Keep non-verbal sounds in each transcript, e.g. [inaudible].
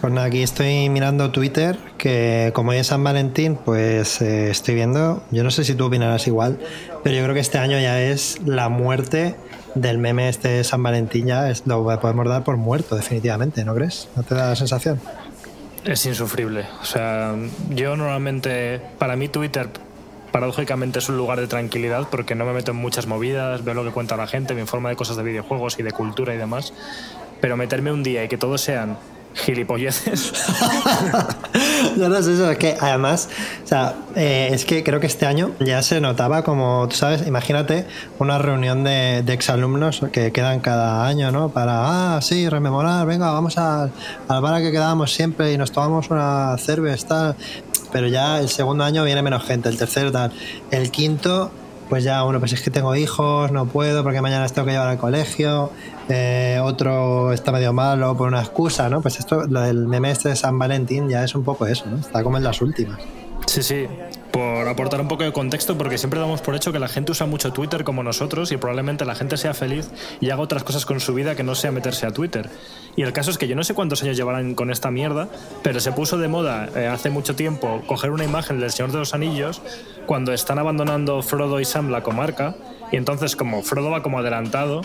Pues nada, aquí estoy mirando Twitter, que como es San Valentín, pues eh, estoy viendo, yo no sé si tú opinarás igual, pero yo creo que este año ya es la muerte del meme este de San Valentín, ya es, lo podemos dar por muerto, definitivamente, ¿no crees? ¿No te da la sensación? Es insufrible. O sea, yo normalmente, para mí Twitter paradójicamente es un lugar de tranquilidad porque no me meto en muchas movidas, veo lo que cuenta la gente, me informa de cosas de videojuegos y de cultura y demás. Pero meterme un día y que todos sean gilipolleces. [laughs] no, no es eso, es que además, o sea, eh, es que creo que este año ya se notaba como, tú sabes, imagínate una reunión de, de exalumnos que quedan cada año, ¿no? Para, ah, sí, rememorar, venga, vamos al, al bar a que quedábamos siempre y nos tomamos una cerveza, tal. Pero ya el segundo año viene menos gente, el tercero tal. El quinto, pues ya uno, pues es que tengo hijos, no puedo porque mañana tengo que llevar al colegio, eh, otro está medio malo por una excusa, ¿no? Pues esto, lo del meme este de San Valentín ya es un poco eso, ¿no? Está como en las últimas. Sí, sí. Por aportar un poco de contexto, porque siempre damos por hecho que la gente usa mucho Twitter como nosotros y probablemente la gente sea feliz y haga otras cosas con su vida que no sea meterse a Twitter. Y el caso es que yo no sé cuántos años llevarán con esta mierda, pero se puso de moda eh, hace mucho tiempo coger una imagen del Señor de los Anillos cuando están abandonando Frodo y Sam la comarca. Y entonces, como Frodo va como adelantado,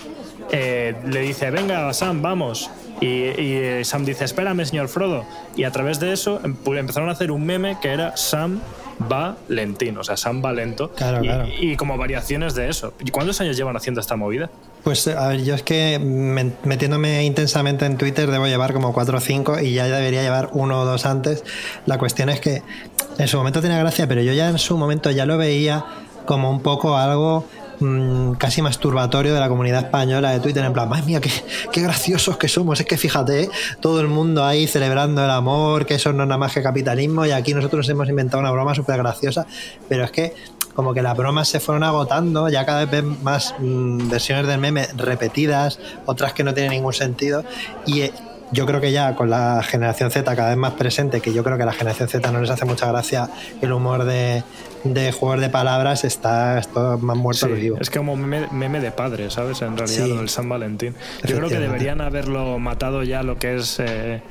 eh, le dice, venga, Sam, vamos. Y, y, Sam dice, espérame, señor Frodo. Y a través de eso empezaron a hacer un meme que era Sam va o sea, Sam va lento. Claro, y, claro. y como variaciones de eso. ¿Y cuántos años llevan haciendo esta movida? Pues a ver, yo es que me- metiéndome intensamente en Twitter debo llevar como 4 o 5 y ya debería llevar uno o dos antes. La cuestión es que en su momento tenía gracia, pero yo ya en su momento ya lo veía como un poco algo mm, casi masturbatorio de la comunidad española de Twitter, en plan, madre mía, qué, qué graciosos que somos, es que fíjate, ¿eh? todo el mundo ahí celebrando el amor, que eso no es nada más que capitalismo y aquí nosotros hemos inventado una broma súper graciosa, pero es que como que las bromas se fueron agotando, ya cada vez más mm, versiones del meme repetidas, otras que no tienen ningún sentido y... eh, yo creo que ya con la generación Z cada vez más presente, que yo creo que a la generación Z no les hace mucha gracia el humor de, de juegos de palabras, está esto más muerto Sí, que vivo. es como meme, meme de padre, ¿sabes? En realidad, Sí. lo del San Valentín. Yo creo que deberían haberlo matado ya lo que es, eh,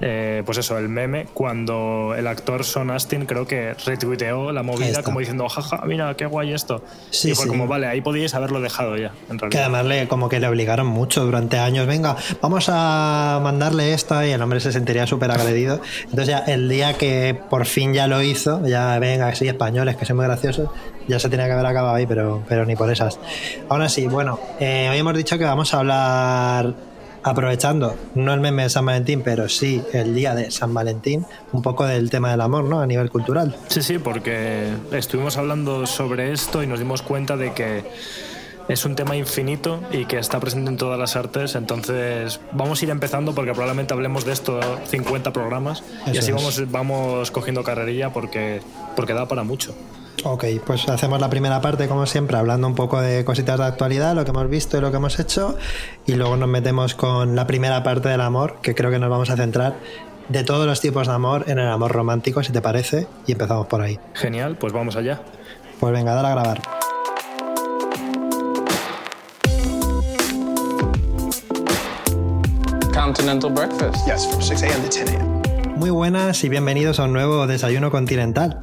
eh, pues eso, el meme, cuando el actor Son Astin creo que retuiteó la movida como diciendo, jaja, mira, qué guay esto. Sí, y fue sí. como, vale, ahí podíais haberlo dejado ya, en Que realidad. además le, como que le obligaron mucho durante años, venga, vamos a mandarle esto y el hombre se sentiría súper agredido. Entonces ya el día que por fin ya lo hizo, ya venga, sí, españoles, que son muy graciosos, ya se tenía que haber acabado ahí, pero, pero ni por esas. Aún así, bueno, eh, hoy hemos dicho que vamos a hablar, aprovechando, no el meme de San Valentín, pero sí el día de San Valentín, un poco del tema del amor, ¿no? A nivel cultural. Sí, sí, porque estuvimos hablando sobre esto y nos dimos cuenta de que es un tema infinito y que está presente en todas las artes. Entonces, vamos a ir empezando porque probablemente hablemos de esto 50 programas y así es. vamos, vamos cogiendo carrerilla porque, porque da para mucho. Ok, pues hacemos la primera parte, como siempre, hablando un poco de cositas de actualidad, lo que hemos visto y lo que hemos hecho, y luego nos metemos con la primera parte del amor, que creo que nos vamos a centrar de todos los tipos de amor en el amor romántico, si te parece, y empezamos por ahí. Genial, pues vamos allá. Pues venga, dale a grabar. Continental breakfast. Yes, from 6 a.m. to 10 a.m. Muy buenas y bienvenidos a un nuevo Desayuno Continental.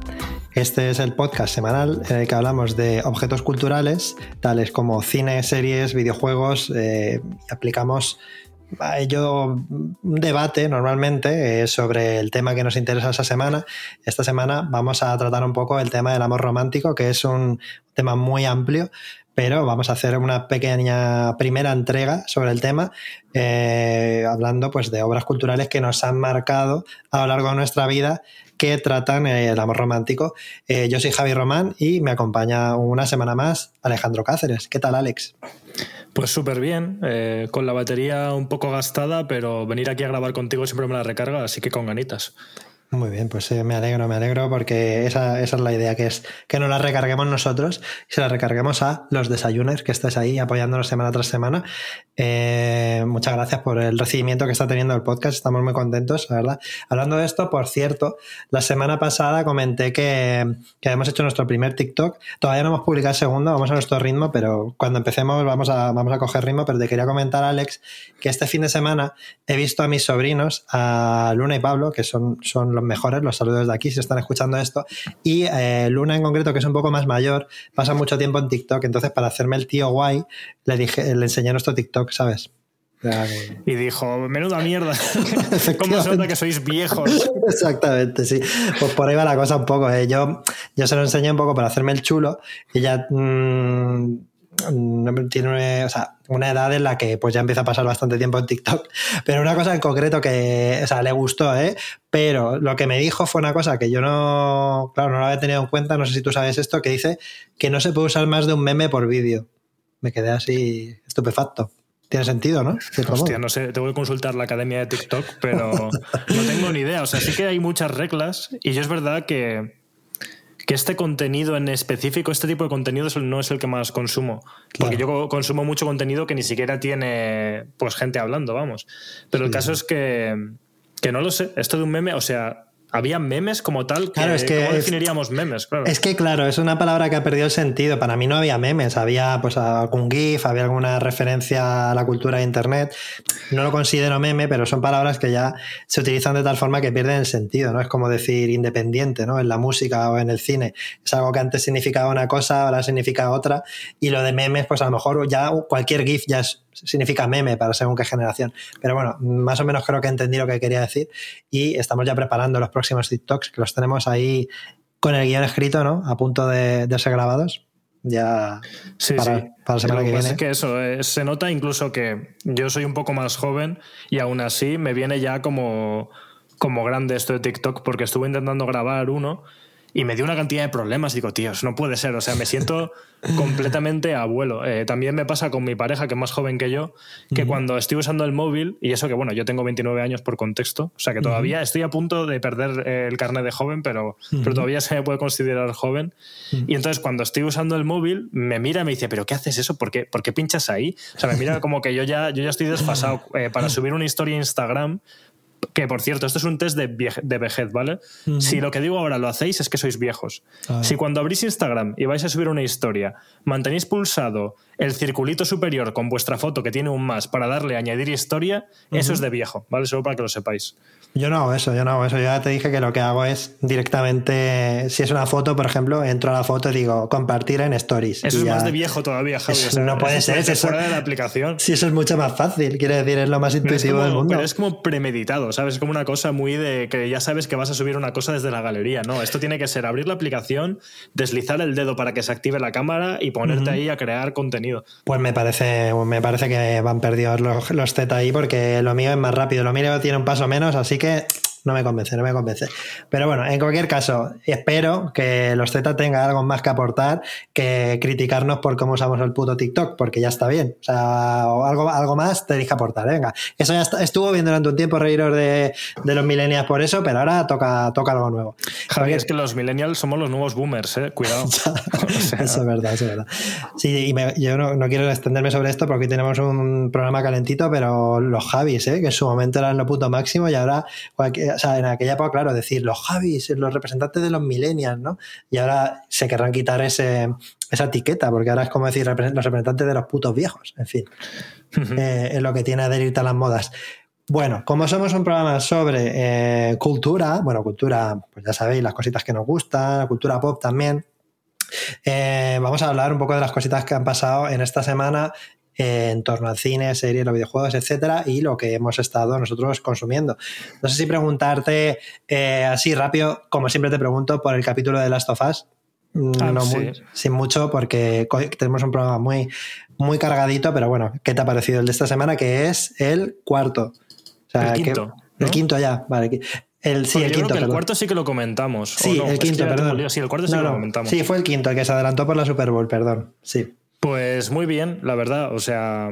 Este es el podcast semanal en el que hablamos de objetos culturales, tales como cine, series, videojuegos, eh, aplicamos a ello un debate normalmente eh, sobre el tema que nos interesa esa semana. Esta semana vamos a tratar un poco el tema del amor romántico, que es un tema muy amplio, pero vamos a hacer una pequeña primera entrega sobre el tema, eh, hablando pues de obras culturales que nos han marcado a lo largo de nuestra vida que tratan el amor romántico. yo soy Javi Román y me acompaña una semana más Alejandro Cáceres. ¿Qué tal, Alex? Pues súper bien, eh, con la batería un poco gastada, pero venir aquí a grabar contigo siempre me la recarga, así que con ganitas. Muy bien, pues eh, me alegro, me alegro porque esa, esa, es la idea, que es que no la recarguemos nosotros y se la recarguemos a los desayuners que estáis ahí apoyándonos semana tras semana. Eh, muchas gracias por el recibimiento que está teniendo el podcast, estamos muy contentos, la verdad. Hablando de esto, por cierto, la semana pasada comenté que, que hemos hecho nuestro primer TikTok, todavía no hemos publicado el segundo, vamos a nuestro ritmo, pero cuando empecemos vamos a, vamos a coger ritmo, pero te quería comentar, Alex, que este fin de semana he visto a mis sobrinos, a Luna y Pablo, que son, son los mejores, los saludos de aquí si están escuchando esto. Y eh, Luna en concreto, que es un poco más mayor, pasa mucho tiempo en TikTok, entonces para hacerme el tío guay, le dije, le enseñé nuestro TikTok, ¿sabes? Y dijo, menuda mierda, [laughs] ¿cómo se nota que sois viejos? Exactamente, sí. Pues por ahí va la cosa un poco. ¿eh? Yo, yo se lo enseñé un poco para hacerme el chulo y ya mmm, tiene o sea, una edad en la que pues ya empieza a pasar bastante tiempo en TikTok. [laughs] Pero una cosa en concreto que, o sea, le gustó, ¿eh? Pero lo que me dijo fue una cosa que yo no, claro, no lo había tenido en cuenta, no sé si tú sabes esto, que dice que no se puede usar más de un meme por vídeo. Me quedé así estupefacto. Tiene sentido, ¿no? Hostia, no sé, tengo que consultar la academia de TikTok, pero [laughs] no tengo ni idea. O sea, sí que hay muchas reglas y yo es verdad que que este contenido en específico, este tipo de contenido no es el que más consumo. Porque yo consumo mucho contenido que ni siquiera tiene pues gente hablando, vamos. Pero el caso es que, que no lo sé. Esto de un meme, o sea, había memes como tal. claro, es que ¿Cómo definiríamos memes? Claro. Es que, claro, es una palabra que ha perdido el sentido. Para mí no había memes, había pues algún GIF, había alguna referencia a la cultura de Internet. No lo considero meme, pero son palabras que ya se utilizan de tal forma que pierden el sentido, ¿no? Es como decir independiente, ¿no? En la música o en el cine. Es algo que antes significaba una cosa, ahora significa otra. Y lo de memes, pues a lo mejor ya cualquier GIF ya es significa meme para según qué generación. Pero bueno, más o menos creo que entendí lo que quería decir y estamos ya preparando los próximos TikToks, que los tenemos ahí con el guion escrito, ¿no? A punto de, ser grabados. Ya sí, para, sí. para la semana que viene. Es que eso, eh, se nota incluso que yo soy un poco más joven y aún así me viene ya como, como grande esto de TikTok porque estuve intentando grabar uno y me dio una cantidad de problemas. Digo, tíos, no puede ser. O sea, me siento [laughs] completamente abuelo. Eh, también me pasa con mi pareja, que es más joven que yo, que cuando estoy usando el móvil, y eso que, bueno, yo tengo 29 años por contexto, o sea que todavía estoy a punto de perder eh, el carnet de joven, pero, pero todavía se me puede considerar joven. Y entonces cuando estoy usando el móvil, me mira y me dice, ¿pero qué haces eso? ¿Por qué, ¿Por qué pinchas ahí? O sea, me mira como que yo ya, yo ya estoy desfasado. [laughs] Eh, para subir una historia a Instagram, que por cierto, esto es un test de, de vejez, ¿vale? Si lo que digo ahora lo hacéis es que sois viejos. Ah. Si cuando abrís Instagram y vais a subir una historia, mantenéis pulsado el circulito superior con vuestra foto que tiene un más para darle a añadir historia, eso es de viejo, ¿vale? Solo para que lo sepáis. Yo no hago eso, yo no hago eso. Yo ya te dije que lo que hago es directamente, si es una foto, por ejemplo, entro a la foto y digo compartir en stories. Eso es más de viejo todavía, Javi. no puede ser. Eso, fuera de la aplicación. Sí, eso es mucho más fácil. Quiere decir, es lo más intuitivo del mundo. Pero es como premeditado, ¿sabes? Es como una cosa muy de que ya sabes que vas a subir una cosa desde la galería. No, esto tiene que ser abrir la aplicación, deslizar el dedo para que se active la cámara y ponerte ahí a crear contenido. Pues me parece, me parece que van perdidos los, los Z ahí porque lo mío es más rápido. Lo mío tiene un paso menos, así que no me convence, no me convence. Pero bueno, en cualquier caso, espero que los Z tengan algo más que aportar que criticarnos por cómo usamos el puto TikTok, porque ya está bien. O sea, algo, algo más te dije aportar, venga. Eso ya estuvo bien durante un tiempo reíros de, los millennials por eso, pero ahora toca, toca algo nuevo. Javier, es que los millennials somos los nuevos boomers, ¿eh? Cuidado. [laughs] [laughs] eso es verdad, eso es verdad. Sí, y yo no, quiero extenderme sobre esto porque tenemos un programa calentito, pero los Javis, ¿eh? que en su momento eran lo puto máximo y ahora cualquier o sea, en aquella época, claro, decir los Javis, los representantes de los millennials, ¿no? Y ahora se querrán quitar ese, esa etiqueta, porque ahora es como decir los representantes de los putos viejos, en fin. Eh, es lo que tiene adherirte a las modas. Bueno, como somos un programa sobre eh, cultura, bueno, cultura, pues ya sabéis, las cositas que nos gustan, la cultura pop también, eh, vamos a hablar un poco de las cositas que han pasado en esta semana en torno al cine, series, los videojuegos, etcétera, y lo que hemos estado nosotros consumiendo. No sé si preguntarte eh, así rápido, como siempre te pregunto, por el capítulo de Last of Us. Ah, no sí. muy- sin mucho, porque tenemos un programa muy, muy cargadito, pero bueno, ¿qué te ha parecido el de esta semana? Que es el cuarto. O sea, El que- quinto, el quinto ya, vale. El, sí, el quinto, el cuarto sí que lo comentamos. ¿o Sí, no? el quinto, perdón. Sí, el cuarto sí No, que lo comentamos. Sí, fue el quinto, el que se adelantó por la Super Bowl, perdón. Sí. Pues muy bien, la verdad. O sea,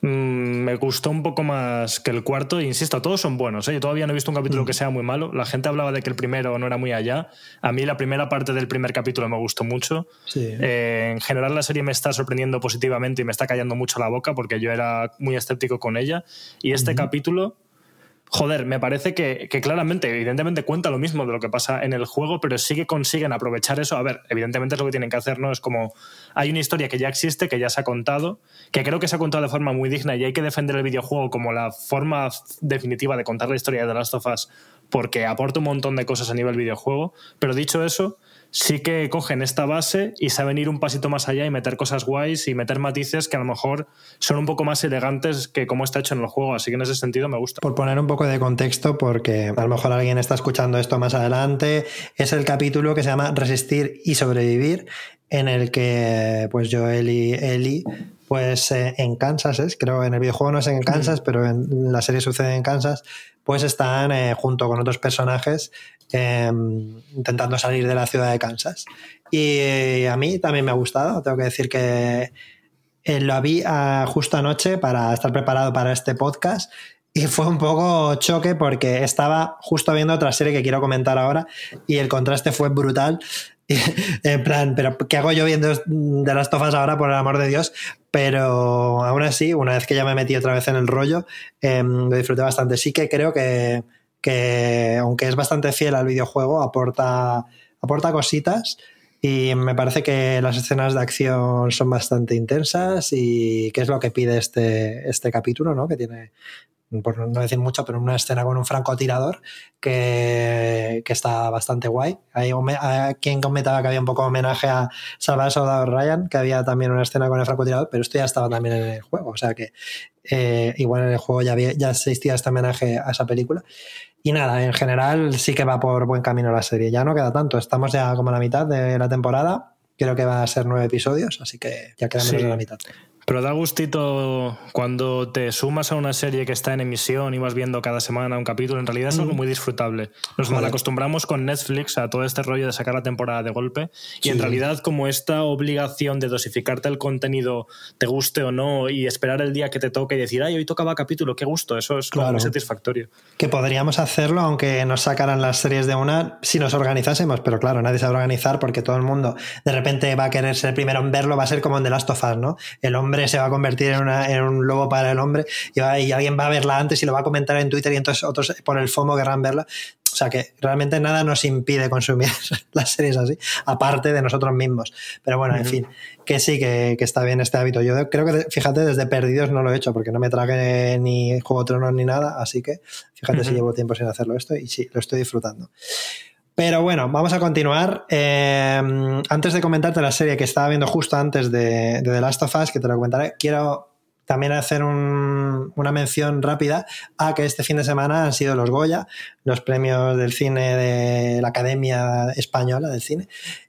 mm, me gustó un poco más que el cuarto. Insisto, todos son buenos. ¿eh? Yo todavía no he visto un Mm. capítulo que sea muy malo. La gente hablaba de que el primero no era muy allá. A mí la primera parte del primer capítulo me gustó mucho. Sí. Eh, en general la serie me está sorprendiendo positivamente y me está callando mucho la boca porque yo era muy escéptico con ella. Y este capítulo... Joder, me parece que, claramente, evidentemente cuenta lo mismo de lo que pasa en el juego, pero sí que consiguen aprovechar eso. A ver, evidentemente es lo que tienen que hacer, ¿no? Es como hay una historia que ya existe, que ya se ha contado, que creo que se ha contado de forma muy digna y hay que defender el videojuego como la forma definitiva de contar la historia de The Last of Us porque aporta un montón de cosas a nivel videojuego. Pero dicho eso, sí que cogen esta base y saben ir un pasito más allá y meter cosas guays y meter matices que a lo mejor son un poco más elegantes que como está hecho en el juego. Así que en ese sentido me gusta. Por poner un poco de contexto, porque a lo mejor alguien está escuchando esto más adelante, es el capítulo que se llama Resistir y sobrevivir, en el que pues Joel y Ellie, pues eh, en Kansas es, creo en el videojuego no es en Kansas, pero en la serie sucede en Kansas, pues están eh, junto con otros personajes eh, intentando salir de la ciudad de Kansas. Y eh, a mí también me ha gustado, tengo que decir que eh, lo vi ah, justo anoche para estar preparado para este podcast y fue un poco choque porque estaba justo viendo otra serie que quiero comentar ahora y el contraste fue brutal. [laughs] en plan, pero ¿qué hago yo viendo de las tofas ahora, por el amor de Dios? Pero aún así, una vez que ya me metí otra vez en el rollo, eh, lo disfruté bastante. Sí que creo que, que, aunque es bastante fiel al videojuego, aporta, aporta cositas. Y me parece que las escenas de acción son bastante intensas y que es lo que pide este, este capítulo, ¿no? Que tiene, por no decir mucho, pero una escena con un francotirador que, que está bastante guay. Hay hay quien comentaba que había un poco de homenaje a Salvar al Soldado Ryan, que había también una escena con el francotirador, pero esto ya estaba también en el juego. O sea que eh, igual en el juego ya, había, ya existía este homenaje a esa película. Y nada, en general sí que va por buen camino la serie. Ya no queda tanto, estamos ya como a la mitad de la temporada. Creo que va a ser nueve episodios, así que ya queda menos Sí. de la mitad. Pero da gustito cuando te sumas a una serie que está en emisión y vas viendo cada semana un capítulo. En realidad es algo muy disfrutable. Nos Joder. malacostumbramos con Netflix a todo este rollo de sacar la temporada de golpe. Y en realidad, como esta obligación de dosificarte el contenido, te guste o no, y esperar el día que te toque y decir, ay, hoy tocaba capítulo, qué gusto, eso es Claro. muy satisfactorio. Que podríamos hacerlo aunque nos sacaran las series de una si nos organizásemos, pero claro, nadie a organizar porque todo el mundo de repente va a querer ser el primero en verlo, va a ser como en The Last of Us, ¿no? El hombre se va a convertir en, una- en un lobo para el hombre y, va- y alguien va a verla antes y lo va a comentar en Twitter y entonces otros por el FOMO querrán verla. O sea que realmente nada nos impide consumir [laughs] las series así, aparte de nosotros mismos. Pero bueno, en fin, que sí, que, que está bien este hábito. Yo creo que, fíjate, desde Perdidos no lo he hecho porque no me tragué ni Juego de Tronos ni nada, así que fíjate si llevo tiempo sin hacerlo esto y sí, lo estoy disfrutando. Pero bueno, vamos a continuar. Eh, antes de comentarte la serie que estaba viendo justo antes de, de The Last of Us, que te lo comentaré, quiero también hacer un- una mención rápida a que este fin de semana han sido los Goya, los premios del cine de la Academia Española del Cine,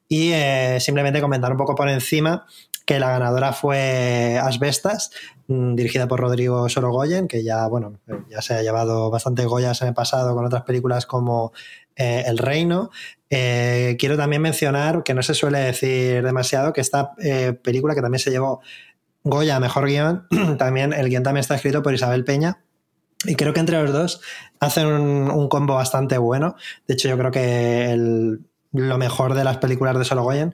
y eh, simplemente comentar un poco por encima que la ganadora fue Asbestas, mm, dirigida por Rodrigo Sorogoyen, que ya, bueno, ya se ha llevado bastante Goyas en el pasado con otras películas como eh, El Reino. Eh, quiero también mencionar, que no se suele decir demasiado, que esta eh, película que también se llevó Goya Mejor Guión, [clears throat] también el guion también está escrito por Isabel Peña. Y creo que entre los dos hacen un, un combo bastante bueno. De hecho, yo creo que el- lo mejor de las películas de Sorogoyen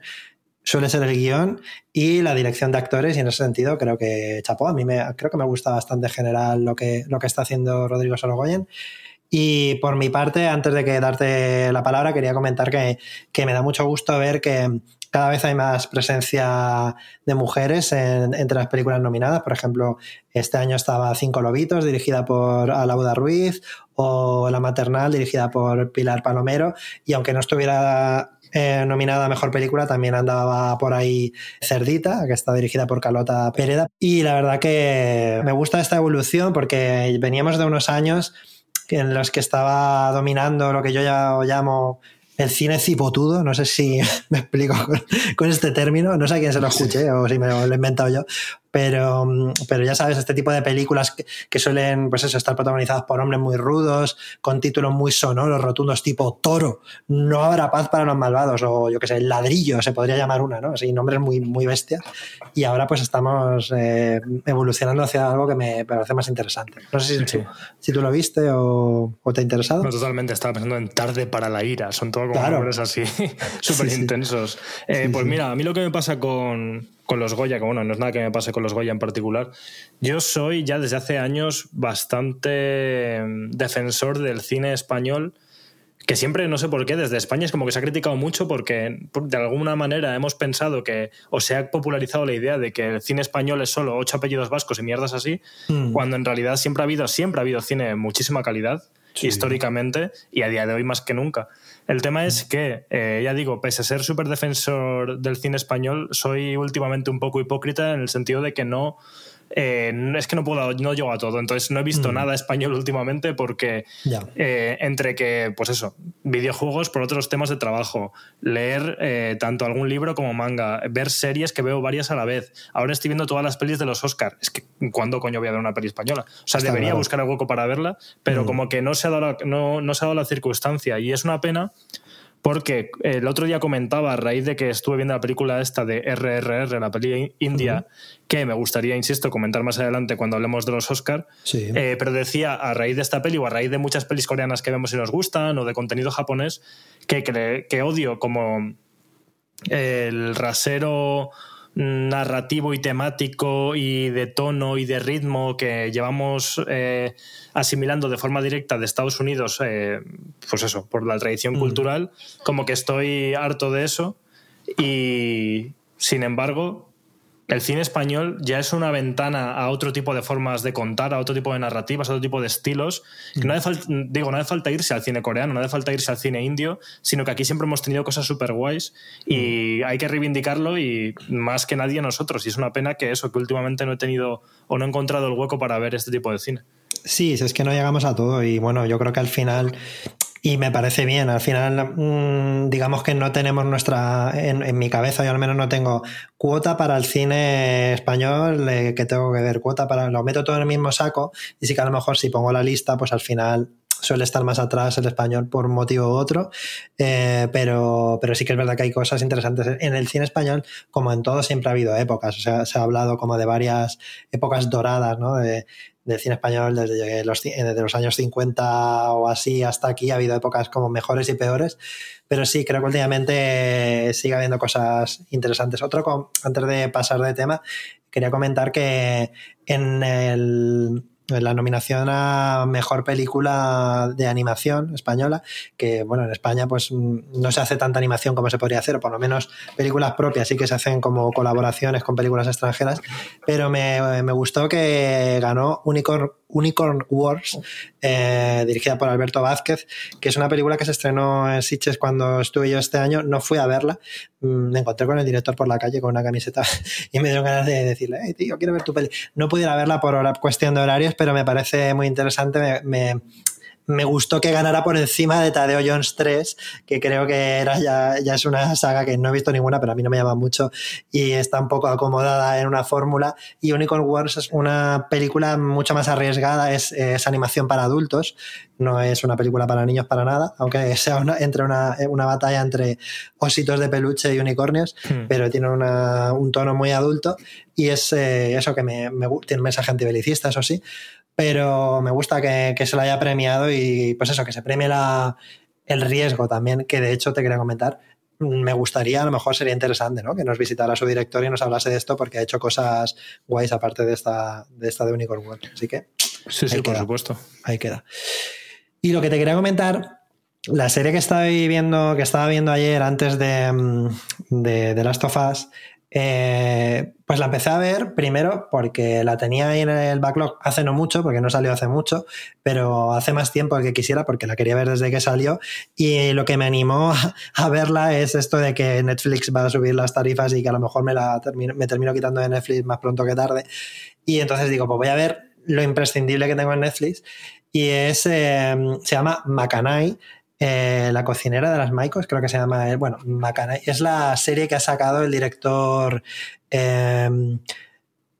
suele ser el guion y la dirección de actores y en ese sentido creo que chapó, a mí me, creo que me gusta bastante en general lo que, lo que está haciendo Rodrigo Sorogoyen. Y por mi parte, antes de que darte la palabra, quería comentar que, que me da mucho gusto ver que cada vez hay más presencia de mujeres en- entre las películas nominadas. Por ejemplo, este año estaba Cinco Lobitos, dirigida por Alauda Ruiz, o La Maternal, dirigida por Pilar Palomero. Y aunque no estuviera eh, nominada a Mejor Película, también andaba por ahí Cerdita, que está dirigida por Carlota Pereda. Y la verdad que me gusta esta evolución porque veníamos de unos años en los que estaba dominando lo que yo ya llamo el cine cipotudo, no sé si [laughs] me explico con, este término, no sé a quién se lo escuché o si me lo he inventado yo, pero, pero ya sabes, este tipo de películas que, suelen, pues eso, estar protagonizadas por hombres muy rudos, con títulos muy sonoros, rotundos, tipo Toro, No habrá paz para los malvados, o yo qué sé, Ladrillo, se podría llamar una, ¿no? Así, nombres muy, muy bestias. Y ahora pues estamos eh, evolucionando hacia algo que me parece más interesante. No sé si, si tú lo viste o, te ha interesado. No, totalmente, estaba pensando en Tarde para la ira, son todos como nombres así, [laughs] súper intensos. Eh, pues mira, a mí lo que me pasa con, con los Goya, que bueno, no es nada que me pase con los Goya en particular. Yo soy ya desde hace años bastante mm, defensor del cine español, que siempre, no sé por qué, desde España es como que se ha criticado mucho porque de alguna manera hemos pensado que, o se ha popularizado la idea de que el cine español es solo ocho apellidos vascos y mierdas así, mm. cuando en realidad siempre ha habido, siempre ha habido cine de muchísima calidad. Históricamente y a día de hoy más que nunca. El tema es que, eh, ya digo, pese a ser súper defensor del cine español, soy últimamente un poco hipócrita en el sentido de que no eh, es que no puedo, no llego a todo. Entonces no he visto mm. nada español últimamente porque eh, entre que, pues eso, videojuegos por otros temas de trabajo, leer eh, tanto algún libro como manga, ver series que veo varias a la vez. Ahora estoy viendo todas las pelis de los Oscars. Es que, ¿cuándo coño voy a ver una peli española? O sea, debería buscar el hueco para verla, pero mm. como que no se, ha dado no, no se ha dado la circunstancia y es una pena porque el otro día comentaba, a raíz de que estuve viendo la película esta de RRR, la peli india, que me gustaría, insisto, comentar más adelante cuando hablemos de los Oscar, eh, pero decía, a raíz de esta peli o a raíz de muchas pelis coreanas que vemos y nos gustan, o de contenido japonés, que, que odio como el rasero narrativo y temático y de tono y de ritmo que llevamos eh, asimilando de forma directa de Estados Unidos, eh, pues eso, por la tradición mm. cultural, como que estoy harto de eso y sin embargo el cine español ya es una ventana a otro tipo de formas de contar, a otro tipo de narrativas, a otro tipo de estilos. no hace digo, no hace falta irse al cine coreano, no hace falta irse al cine indio, sino que aquí siempre hemos tenido cosas súper guays y hay que reivindicarlo y más que nadie nosotros. Y es una pena que eso, que últimamente no he tenido o no he encontrado el hueco para ver este tipo de cine. Sí, es que no llegamos a todo y bueno, yo creo que al final y me parece bien. Al final, mm, digamos que no tenemos nuestra, en, mi cabeza, yo al menos no tengo cuota para el cine español eh, que tengo que ver, cuota para, lo meto todo en el mismo saco y sí que a lo mejor si pongo la lista, pues al final suele estar más atrás el español por un motivo u otro, eh, pero, pero sí que es verdad que hay cosas interesantes. En el cine español, como en todo, siempre ha habido épocas, o sea, se ha hablado como de varias épocas doradas, ¿no? De, del cine español desde los, desde los años 50 o así hasta aquí. Ha habido épocas como mejores y peores, pero sí, creo que últimamente sigue habiendo cosas interesantes. Otro, antes de pasar de tema, quería comentar que en el la nominación a mejor película de animación española, que bueno, en España pues mm, no se hace tanta animación como se podría hacer, o por lo menos películas propias sí que se hacen como colaboraciones con películas extranjeras, pero me, me gustó que ganó Unicorn, Unicorn Wars, eh, dirigida por Alberto Vázquez, que es una película que se estrenó en Sitges cuando estuve yo este año, no fui a verla, mm, me encontré con el director por la calle con una camiseta [laughs] y me dieron ganas de decirle, hey, tío, quiero ver tu peli. No pudiera verla por cuestión de horarios, pero me parece muy interesante. Me, me, gustó que ganara por encima de Tadeo Jones 3, que creo que era ya, ya, es una saga que no he visto ninguna, pero a mí no me llama mucho y está un poco acomodada en una fórmula. Y Unicorn Wars es una película mucho más arriesgada, es, es animación para adultos, no es una película para niños para nada, aunque sea una, entre una, una batalla entre ositos de peluche y unicornios, hmm. pero tiene una, un tono muy adulto y es eh, eso que me, me, tiene un mensaje antibelicista, eso sí, pero me gusta que, se lo haya premiado y pues eso, que se premie la, el riesgo también, que de hecho te quería comentar. Me gustaría, a lo mejor sería interesante, ¿no? Que nos visitara su director y nos hablase de esto porque ha hecho cosas guays aparte de esta de, esta de Unicorn World. Así que. Sí, sí, por supuesto. Ahí queda. Y lo que te quería comentar, la serie que estaba viendo, que estaba viendo ayer antes de, de, de Last of Us, eh, pues la empecé a ver primero porque la tenía ahí en el backlog hace no mucho, porque no salió hace mucho, pero hace más tiempo que quisiera porque la quería ver desde que salió. Y lo que me animó [laughs] a verla es esto de que Netflix va a subir las tarifas y que a lo mejor me, la termino, me termino quitando de Netflix más pronto que tarde. Y entonces digo, pues voy a ver lo imprescindible que tengo en Netflix y es, eh, se llama Macanay eh, La cocinera de las Maicos, creo que se llama, bueno, Macanay. Es la serie que ha sacado el director... Eh,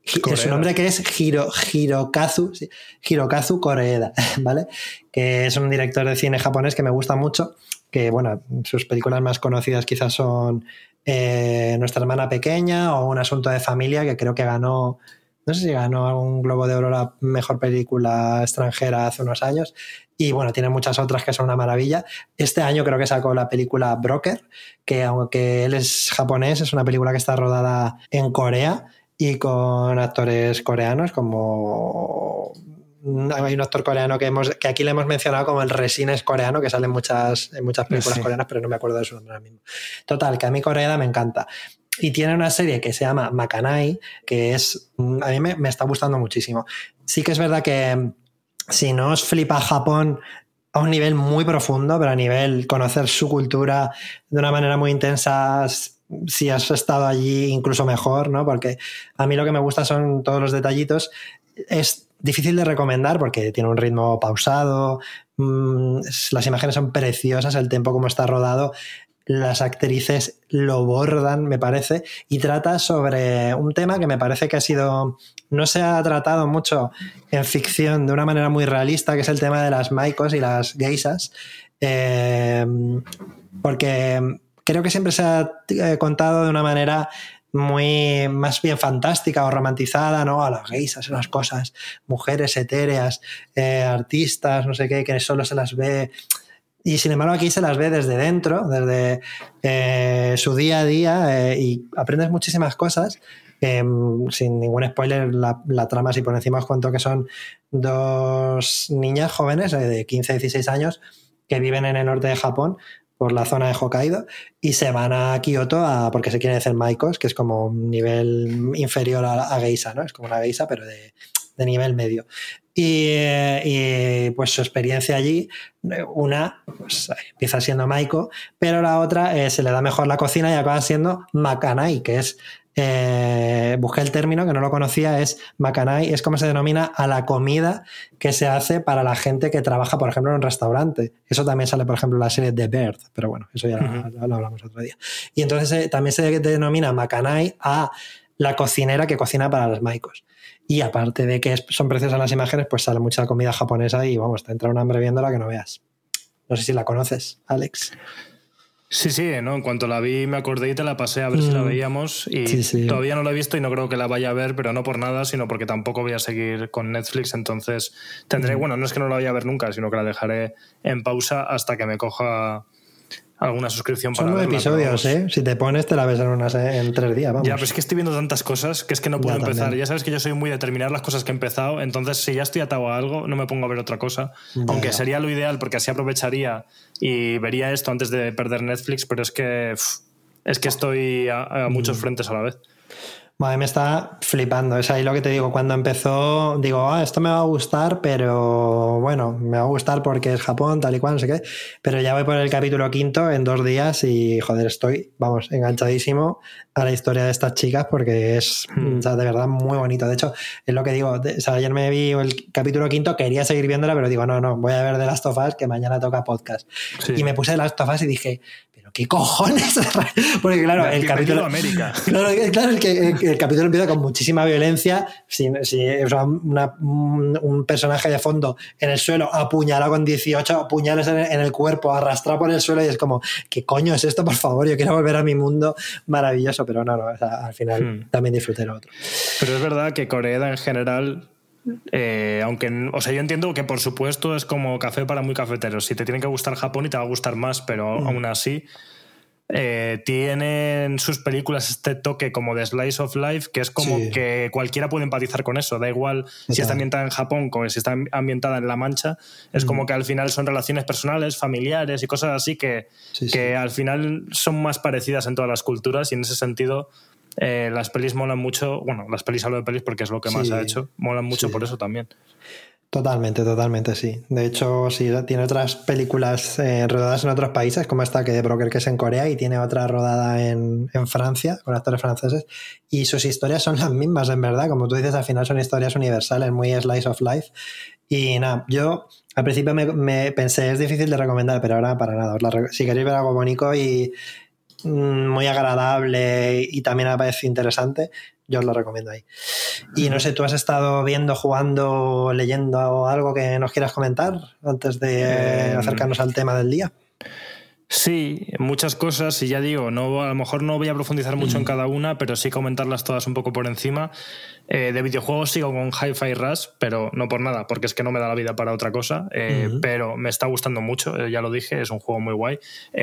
su nombre que es Hiro, Hirokazu, sí, Hirokazu Koreeda, [laughs] ¿vale? Que es un director de cine japonés que me gusta mucho, que bueno, sus películas más conocidas quizás son eh, Nuestra hermana pequeña o Un asunto de familia, que creo que ganó, no sé si ganó algún Globo de Oro la mejor película extranjera hace unos años. Y bueno, tiene muchas otras que son una maravilla. Este año creo que sacó la película Broker, que aunque él es japonés, es una película que está rodada en Corea y con actores coreanos como hay un actor coreano que, hemos, que aquí le hemos mencionado como el Resines coreano, que sale en muchas, en muchas películas Sí. coreanas, pero no me acuerdo de su nombre ahora mismo. Total, que a mí Coreada me encanta. Y tiene una serie que se llama Makanai, que es. mm, A mí me, está gustando muchísimo. Sí que es verdad que mm, si no os flipa Japón a un nivel muy profundo, pero a nivel conocer su cultura de una manera muy intensa, si has estado allí incluso mejor, ¿no? Porque a mí lo que me gusta son todos los detallitos. Es difícil de recomendar porque tiene un ritmo pausado, mm, las imágenes son preciosas, el tiempo como está rodado, las actrices lo bordan, me parece, y trata sobre un tema que me parece que ha sido, no se ha tratado mucho en ficción de una manera muy realista, que es el tema de las maicos y las geisas, eh, porque creo que siempre se ha eh, contado de una manera muy más bien fantástica o romantizada, ¿no? A las geisas, las cosas, mujeres etéreas, eh, artistas, no sé qué, que solo se las ve. Y sin embargo aquí se las ve desde dentro, desde eh, su día a día eh, y aprendes muchísimas cosas. Eh, sin ningún spoiler, la, trama, si por encima os cuento que son dos niñas jóvenes eh, de 15, 16 años que viven en el norte de Japón, por la zona de Hokkaido, y se van a Kioto a, porque se quieren hacer maicos, que es como un nivel inferior a, a ¿no? Es como una geisa, pero de, de nivel medio. Y, y, pues su experiencia allí, una pues, empieza siendo Maiko, pero la otra eh, se le da mejor la cocina y acaba siendo Makanai, que es, eh, busqué el término que no lo conocía, es Makanai, es como se denomina a la comida que se hace para la gente que trabaja, por ejemplo, en un restaurante. Eso también sale, por ejemplo, en la serie The Bird, pero bueno, eso ya uh -huh. lo, lo, hablamos otro día. Y entonces eh, también se denomina Makanai a la cocinera que cocina para los maicos. Y aparte de que son preciosas las imágenes, pues sale mucha comida japonesa y vamos, te entra un hambre viéndola que no veas. No sé si la conoces, Alex. Sí, sí, ¿no? en cuanto la vi me acordé y te la pasé a ver mm. si la veíamos y sí, sí. todavía no la he visto y no creo que la vaya a ver, pero no por nada, sino porque tampoco voy a seguir con Netflix, entonces tendré, mm. bueno, no es que no la vaya a ver nunca, sino que la dejaré en pausa hasta que me coja alguna suscripción Son para verla, episodios, ¿eh? Si te pones, te la ves en, unas, en tres días, vamos. Ya, pero es que estoy viendo tantas cosas que es que no puedo ya, empezar. También. Ya sabes que yo soy muy de terminar las cosas que he empezado, entonces si ya estoy atado a algo, no me pongo a ver otra cosa. Ya, Aunque ya. sería lo ideal porque así aprovecharía y vería esto antes de perder Netflix, pero es que pff, es que estoy a, a Mm. muchos frentes a la vez. Madre, me está flipando. Es ahí lo que te digo. Cuando empezó, digo, ah, esto me va a gustar, pero bueno, me va a gustar porque es Japón, tal y cual, no sé qué. Pero ya voy por el capítulo quinto en dos días y, joder, estoy, vamos, enganchadísimo a la historia de estas chicas porque es, Hmm. o sea, de verdad muy bonito. De hecho, es lo que digo. o sea, ayer me vi el capítulo quinto, quería seguir viéndola, pero digo, no, no, voy a ver de Last of Us que mañana toca podcast. Sí. Y me puse de Last of Us y dije, pero qué cojones. [laughs] porque claro, el capítulo. América. [laughs] Claro, claro el, que, el, el capítulo empieza con muchísima violencia, o sea, una- un, un personaje de fondo en el suelo apuñalado con 18 puñales en el, en el cuerpo, arrastrado por el suelo y es como, ¿qué coño es esto? Por favor, yo quiero volver a mi mundo maravilloso, pero no, no, o sea, al final Hmm. también disfruté lo otro. Pero es verdad que Corea en general, eh, aunque, o sea, yo entiendo que por supuesto es como café para muy cafeteros. Si te tiene que gustar Japón y te va a gustar más, pero Mm. aún así eh, tienen sus películas este toque como de slice of life, que es como Sí. que cualquiera puede empatizar con eso. Da igual si está ambientada en Japón como si está ambientada en La Mancha. Es Mm. como que al final son relaciones personales, familiares y cosas así que, Sí, sí. que al final son más parecidas en todas las culturas y en ese sentido eh, las pelis molan mucho. Bueno, las pelis hablo de pelis porque es lo que más Sí. ha hecho. Molan mucho Sí. por eso también. Totalmente, totalmente, sí. De hecho, sí, tiene otras películas eh, rodadas en otros países, como esta que de Broker, que es en Corea, y tiene otra rodada en, en, Francia, con actores franceses, y sus historias son las mismas, en verdad. Como tú dices, al final son historias universales, muy slice of life. Y nada, yo al principio me, me pensé, es difícil de recomendar, pero ahora para nada. si queréis ver algo bonito y muy agradable y también me parece interesante, yo os lo recomiendo ahí. Y no sé, ¿tú has estado viendo, jugando, leyendo algo que nos quieras comentar antes de eh, acercarnos al tema del día? Sí, muchas cosas, y ya digo, no, a lo mejor no voy a profundizar mucho en mm. cada una, pero sí comentarlas todas un poco por encima. Eh, de videojuegos sigo con Hi-Fi Rush, pero no por nada, porque es que no me da la vida para otra cosa, eh, pero me está gustando mucho, eh, ya lo dije, es un juego muy guay.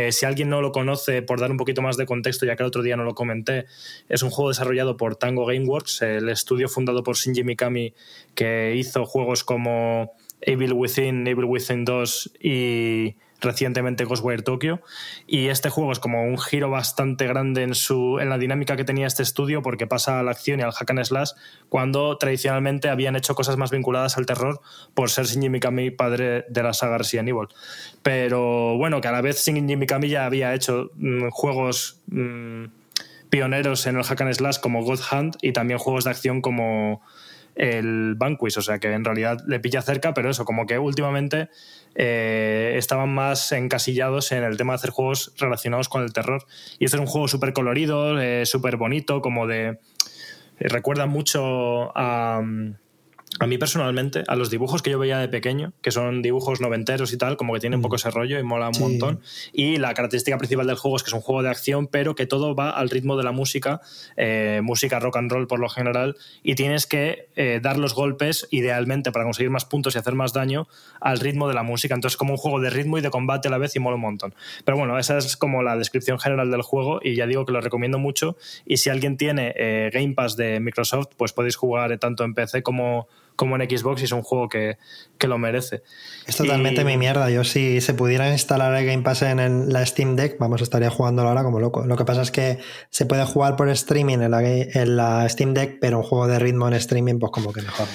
si alguien no lo conoce, por dar un poquito más de contexto, ya que el otro día no lo comenté, es un juego desarrollado por Tango Gameworks, el estudio fundado por Shinji Mikami, que hizo juegos como Evil Within, Evil Within 2 y recientemente Ghostwire Tokyo. Y este juego es como un giro bastante grande en, su, en la dinámica que tenía este estudio porque pasa a la acción y al hack and slash cuando tradicionalmente habían hecho cosas más vinculadas al terror por ser Shinji Mikami padre de la saga Resident Evil. Pero bueno, que a la vez Shinji Mikami ya había hecho mm, juegos... Mm, pioneros en el hack and slash como God Hunt y también juegos de acción como el Vanquish, o sea que en realidad le pilla cerca, pero eso, como que últimamente eh, estaban más encasillados en el tema de hacer juegos relacionados con el terror. Y este es un juego súper colorido, eh, súper bonito, como de... Eh, recuerda mucho a... Mm, a mí personalmente, a los dibujos que yo veía de pequeño, que son dibujos noventeros y tal, como que tienen un mm. poco ese rollo y mola un montón. Y la característica principal del juego es que es un juego de acción, pero que todo va al ritmo de la música, eh, música rock and roll por lo general, y tienes que eh, dar los golpes, idealmente, para conseguir más puntos y hacer más daño, al ritmo de la música. Entonces, como un juego de ritmo y de combate a la vez y mola un montón. Pero bueno, esa es como la descripción general del juego, y ya digo que lo recomiendo mucho. Y si alguien tiene eh, Game Pass de Microsoft, pues podéis jugar tanto en PC como como en Xbox y es un juego que, lo merece. Es totalmente mi mierda. Yo si se pudiera instalar el Game Pass en la Steam Deck, vamos, estaría jugándolo ahora como loco. Lo que pasa es que se puede jugar por streaming en la, en la Steam Deck, pero un juego de ritmo en streaming, pues como que mejor.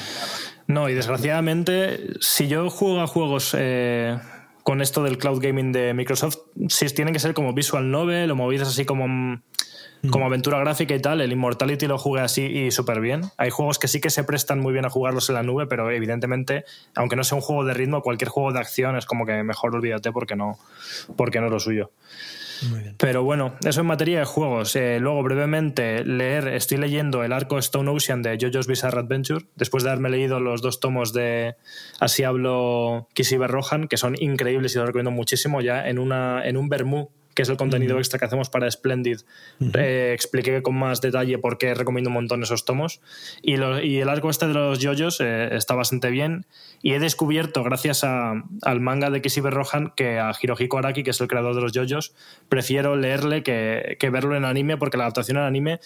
No, y desgraciadamente, si yo juego a juegos... Eh, con esto del cloud gaming de Microsoft, si tienen que ser como visual novel o movidas así como Mm. Como aventura gráfica y tal, el Immortality lo jugué así y súper bien. Hay juegos que sí que se prestan muy bien a jugarlos en la nube, pero evidentemente, aunque no sea un juego de ritmo, cualquier juego de acción es como que mejor olvídate porque no, porque no es lo suyo. Pero bueno, eso en materia de juegos. Eh, luego, brevemente, leer, estoy leyendo el arco Stone Ocean de JoJo's Bizarre Adventure, después de haberme leído los dos tomos de Así hablo Kishibe Rohan, que son increíbles y los recomiendo muchísimo, ya en, una, en un Bermú que es el contenido extra que hacemos para Splendid, eh, expliqué con más detalle por qué recomiendo un montón esos tomos. Y, el arco este de los yoyos eh, está bastante bien. Y he descubierto, gracias al manga de Kishibe Rohan, que a Hirohiko Araki, que es el creador de los yoyos, prefiero leerle que, verlo en anime, porque la adaptación en anime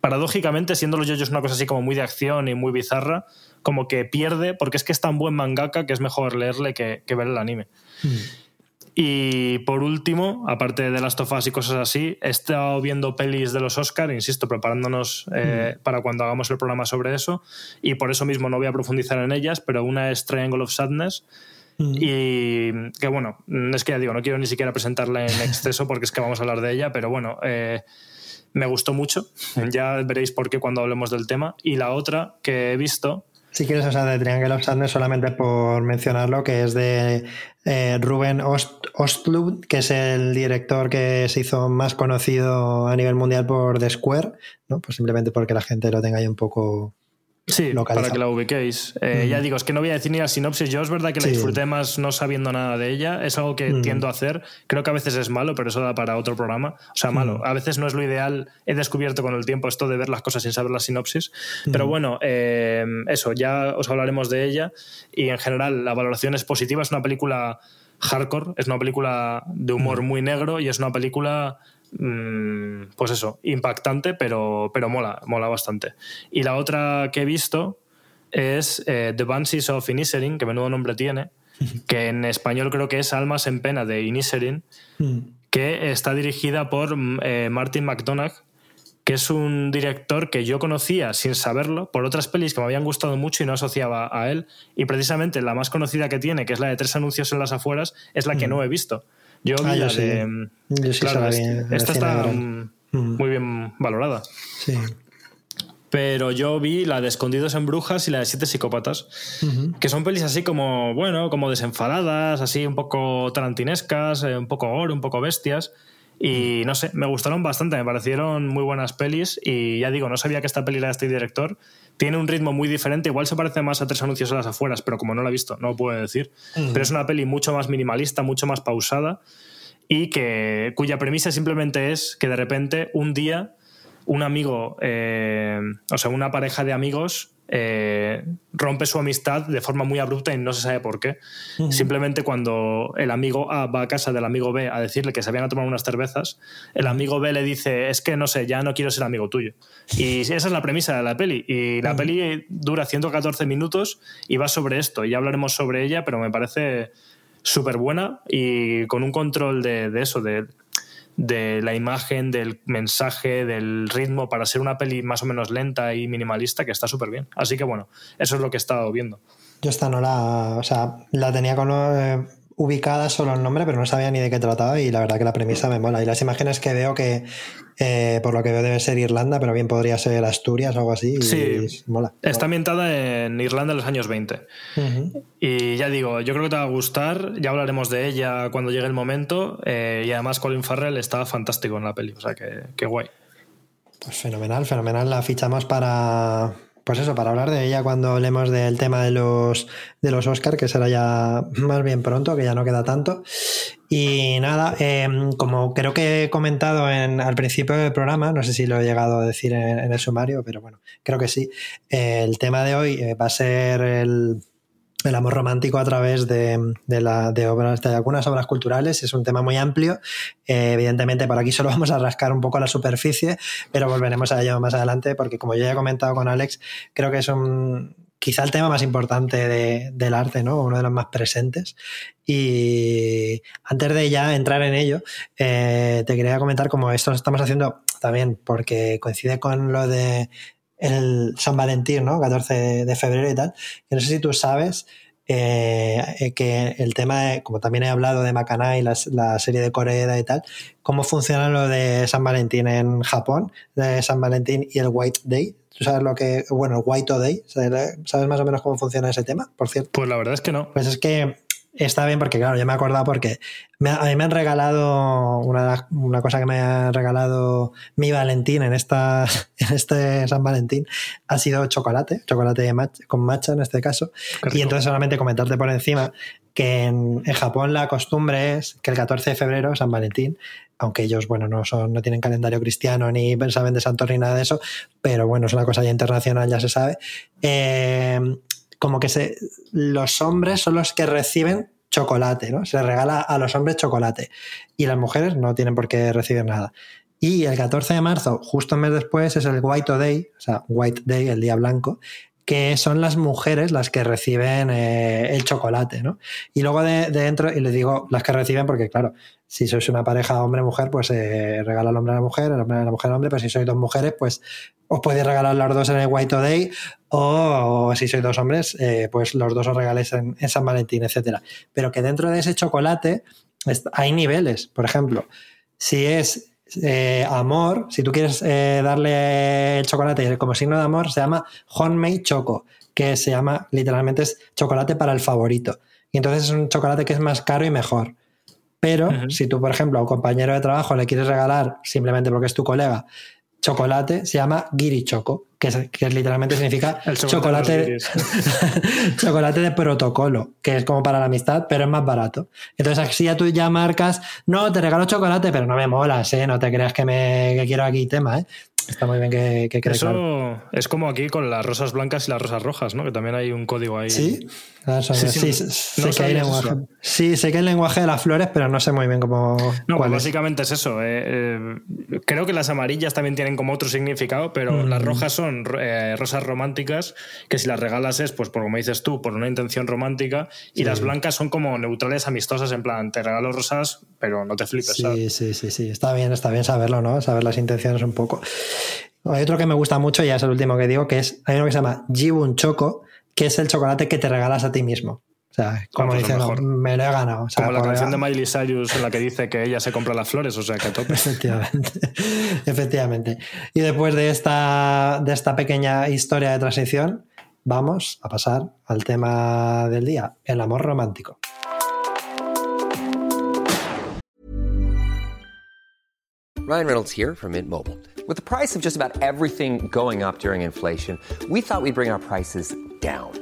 paradójicamente, siendo los yoyos una cosa así como muy de acción y muy bizarra, como que pierde, porque es que es tan buen mangaka que es mejor leerle que, ver el anime. Y por último, aparte de las tofas y cosas así, he estado viendo pelis de los Oscar, insisto, preparándonos eh, mm. para cuando hagamos el programa sobre eso. Y por eso mismo no voy a profundizar en ellas, pero una es Triangle of Sadness. Mm. Y que bueno, es que ya digo, no quiero ni siquiera presentarla en exceso porque es que vamos a hablar de ella, pero bueno, eh, me gustó mucho. Ya veréis por qué cuando hablemos del tema. Y la otra que he visto si quieres, o sea, de Triangle of Sadness, solamente por mencionarlo, que es de eh, Ruben Ost Ostlund, que es el director que se hizo más conocido a nivel mundial por The Square, ¿no? Pues simplemente porque la gente lo tenga ahí un poco Sí, para que la ubiquéis. Eh, ya digo, es que no voy a decir ni la sinopsis. Yo es verdad que la disfruté más no sabiendo nada de ella. Es algo que tiendo a hacer. Creo que a veces es malo, pero eso da para otro programa. O sea, malo. A veces no es lo ideal. He descubierto con el tiempo esto de ver las cosas sin saber la sinopsis. Pero bueno, eh, eso, ya os hablaremos de ella. Y en general, la valoración es positiva. Es una película hardcore, es una película de humor muy negro y es una película pues eso, impactante, pero, pero mola, mola bastante. Y la otra que he visto es eh, The Banshees of Inisherin, que menudo nombre tiene, [laughs] que en español creo que es Almas en Pena de Inisherin, mm. que está dirigida por mm, eh, Martin McDonagh, que es un director que yo conocía sin saberlo por otras pelis que me habían gustado mucho y no asociaba a él. Y precisamente la más conocida que tiene, que es la de tres anuncios en las afueras, es la que no he visto. Yo vi Ah, yo la sí. de. Yo sí claro, el esta está ahora. mm, Mm. muy bien valorada. Sí. Pero yo vi la de Escondidos en Brujas y la de Siete Psicópatas, que son pelis así como, bueno, como desenfadadas, así un poco tarantinescas, eh, un poco gore, un poco bestias. Y no sé, me gustaron bastante, me parecieron muy buenas pelis. Y ya digo, no sabía que esta peli era de este director. Tiene un ritmo muy diferente, igual se parece más a tres anuncios a las afueras, pero como no la he visto, no lo puedo decir. Pero es una peli mucho más minimalista, mucho más pausada y que, cuya premisa simplemente es que de repente un día un amigo, eh, o sea, una pareja de amigos eh, rompe su amistad de forma muy abrupta y no se sabe por qué. Simplemente cuando el amigo A va a casa del amigo B a decirle que se habían a tomar unas cervezas, el amigo B le dice, es que no sé, ya no quiero ser amigo tuyo. Y esa es la premisa de la peli. Y la peli dura 114 minutos y va sobre esto. Y ya hablaremos sobre ella, pero me parece súper buena y con un control de, de eso, de, de la imagen, del mensaje, del ritmo, para ser una peli más o menos lenta y minimalista, que está súper bien. Así que bueno, eso es lo que he estado viendo. Yo esta no la. O sea, la tenía con, eh, ubicada solo el nombre, pero no sabía ni de qué trataba y la verdad que la premisa me mola. Y las imágenes que veo que, eh, por lo que veo, debe ser Irlanda, pero bien podría ser Asturias o algo así. Y Sí. mola. Está ambientada en Irlanda en los años 20. Ujú. Y ya digo, yo creo que te va a gustar, ya hablaremos de ella cuando llegue el momento. eh, y además Colin Farrell estaba fantástico en la peli, o sea que, que guay. Pues fenomenal, fenomenal. La fichamos para. Pues eso, para hablar de ella cuando hablemos del tema de los, de los Oscar, que será ya más bien pronto, que ya no queda tanto. Y nada, eh, como creo que he comentado en, al principio del programa, no sé si lo he llegado a decir en, el sumario, pero bueno, creo que sí. El tema de hoy eh, va a ser el, el amor romántico a través de, la, obras, de algunas obras culturales. Es un tema muy amplio. Eh, evidentemente, por aquí solo [laughs] vamos a rascar un poco la superficie, pero volveremos a ello más adelante, porque como yo ya he comentado con Alex, creo que es un quizá el tema más importante de, del arte, ¿no? Uno de los más presentes. Y antes de ya entrar en ello, eh, te quería comentar como esto lo estamos haciendo también porque coincide con lo de el San Valentín, ¿no? 14 de febrero y tal. Que no sé si tú sabes eh, que el tema, de, como también he hablado de Macaná y la, la, serie de Corea y tal, cómo funciona lo de San Valentín en Japón, de San Valentín y el White Day. ¿Tú sabes lo que, bueno, el White Day? ¿Sabes más o menos cómo funciona ese tema, por cierto? Pues la verdad es que no. Pues es que está bien porque, claro, yo me he acordado porque me, a mí me han regalado una, una, cosa que me ha regalado mi Valentín en, esta, [laughs] en este San Valentín ha sido chocolate, chocolate matcha, con matcha en este caso. Y entonces solamente comentarte por encima que en, en, Japón la costumbre es que el 14 de febrero, San Valentín, aunque ellos, bueno, no son, no tienen calendario cristiano ni saben de santos ni nada de eso, pero bueno, es una cosa ya internacional, ya se sabe. Eh, como que se, los hombres son los que reciben chocolate, ¿no? Se regala a los hombres chocolate y las mujeres no tienen por qué recibir nada. Y el 14 de marzo, justo un mes después, es el White Day, o sea, White Day, el día blanco, que son las mujeres las que reciben eh, el chocolate, ¿no? Y luego de, de, dentro, y les digo las que reciben porque, claro, si sois una pareja hombre-mujer, pues eh, regala el hombre a la mujer, el hombre a la mujer al hombre, pero si sois dos mujeres, pues os podéis regalar los dos en el White Day, o, o si sois dos hombres, eh, pues los dos os regaléis en, en, San Valentín, etcétera. Pero que dentro de ese chocolate hay niveles, por ejemplo, si es eh, amor, si tú quieres eh, darle el chocolate como signo de amor, se llama homemade choco, que se llama literalmente es chocolate para el favorito. Y entonces es un chocolate que es más caro y mejor. Pero uh -huh. si tú, por ejemplo, a un compañero de trabajo le quieres regalar, simplemente porque es tu colega, chocolate, se llama giri choco, que, es, que literalmente significa [laughs] el chocolate, chocolate, [laughs] chocolate de protocolo, que es como para la amistad, pero es más barato. Entonces así ya tú ya marcas, no, te regalo chocolate, pero no me molas, ¿eh? no te creas que, me, que quiero aquí tema, ¿eh? Está muy bien que, que Eso claro. es como aquí con las rosas blancas y las rosas rojas, ¿no? Que también hay un código ahí. Sí, eso, sí, sí, sí, sé que hay lenguaje. Eso. Sí, sé que hay lenguaje de las flores, pero no sé muy bien cómo. No, pues básicamente es, es eso. Eh, eh, creo que las amarillas también tienen como otro significado, pero mm. las rojas son son eh, rosas románticas, que si las regalas es, pues por como dices tú, por una intención romántica, y las blancas son como neutrales, amistosas, en plan, te regalo rosas, pero no te flipes. Sí, sí, sí, sí, está bien, está bien saberlo, ¿no? Saber las intenciones un poco. Hay otro que me gusta mucho, y ya es el último que digo, que es, hay uno que se llama Jibun Choco, que es el chocolate que te regalas a ti mismo. O sea, como pues diciendo, me lo he ganado. O sea, Como la canción de Miley Cyrus en la que dice que ella se compra las flores, o sea, que a tope. Efectivamente. [laughs] Efectivamente. Y después de esta, de esta pequeña historia de transición, vamos a pasar al tema del día, el amor romántico. Ryan Reynolds here from Mint Mobile. With the price of just about everything going up during inflation, we thought we'd bring our prices down.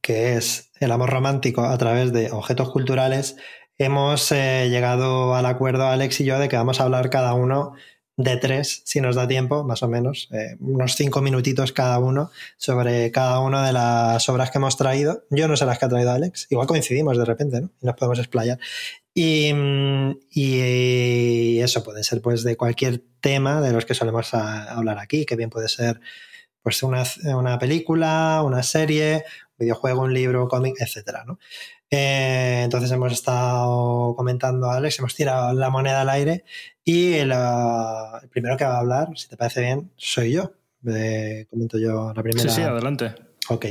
que es el amor romántico a través de objetos culturales, hemos eh, llegado al acuerdo, Alex y yo, de que vamos a hablar cada uno de tres, si nos da tiempo, más o menos, eh, unos cinco minutitos cada uno, sobre cada una de las obras que hemos traído. Yo no sé las que ha traído Alex, igual coincidimos de repente, ¿no? Y nos podemos explayar. Y, y eso puede ser pues de cualquier tema de los que solemos a- hablar aquí, que bien puede ser pues una, una película, una serie, videojuego, un libro, cómic, etcétera, ¿no? Eh, entonces hemos estado comentando a Alex, hemos tirado la moneda al aire y el, el primero que va a hablar, si te parece bien, soy yo. Eh, comento yo la primera. Sí, sí, adelante. Ok.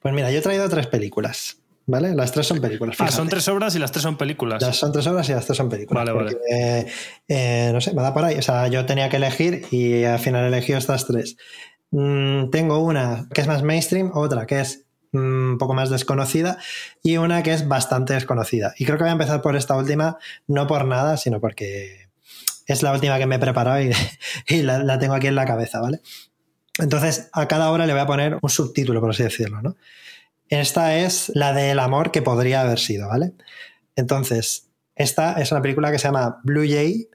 Pues mira, yo he traído tres películas, ¿vale? Las tres son películas. Ah, son tres obras y las tres son películas. Las son tres obras y las tres son películas. Vale, vale. porque, eh, eh, no sé, me da por ahí. O sea, yo tenía que elegir y al final he elegido estas tres. Mm, tengo una que es más mainstream, otra que es un poco más desconocida y una que es bastante desconocida. Y creo que voy a empezar por esta última, no por nada, sino porque es la última que me he preparado y, [laughs] la tengo aquí en la cabeza, ¿vale? Entonces, a cada obra le voy a poner un subtítulo, por así decirlo, ¿no? Esta es la del amor que podría haber sido, ¿vale? Entonces, esta es una película que se llama Blue Jay,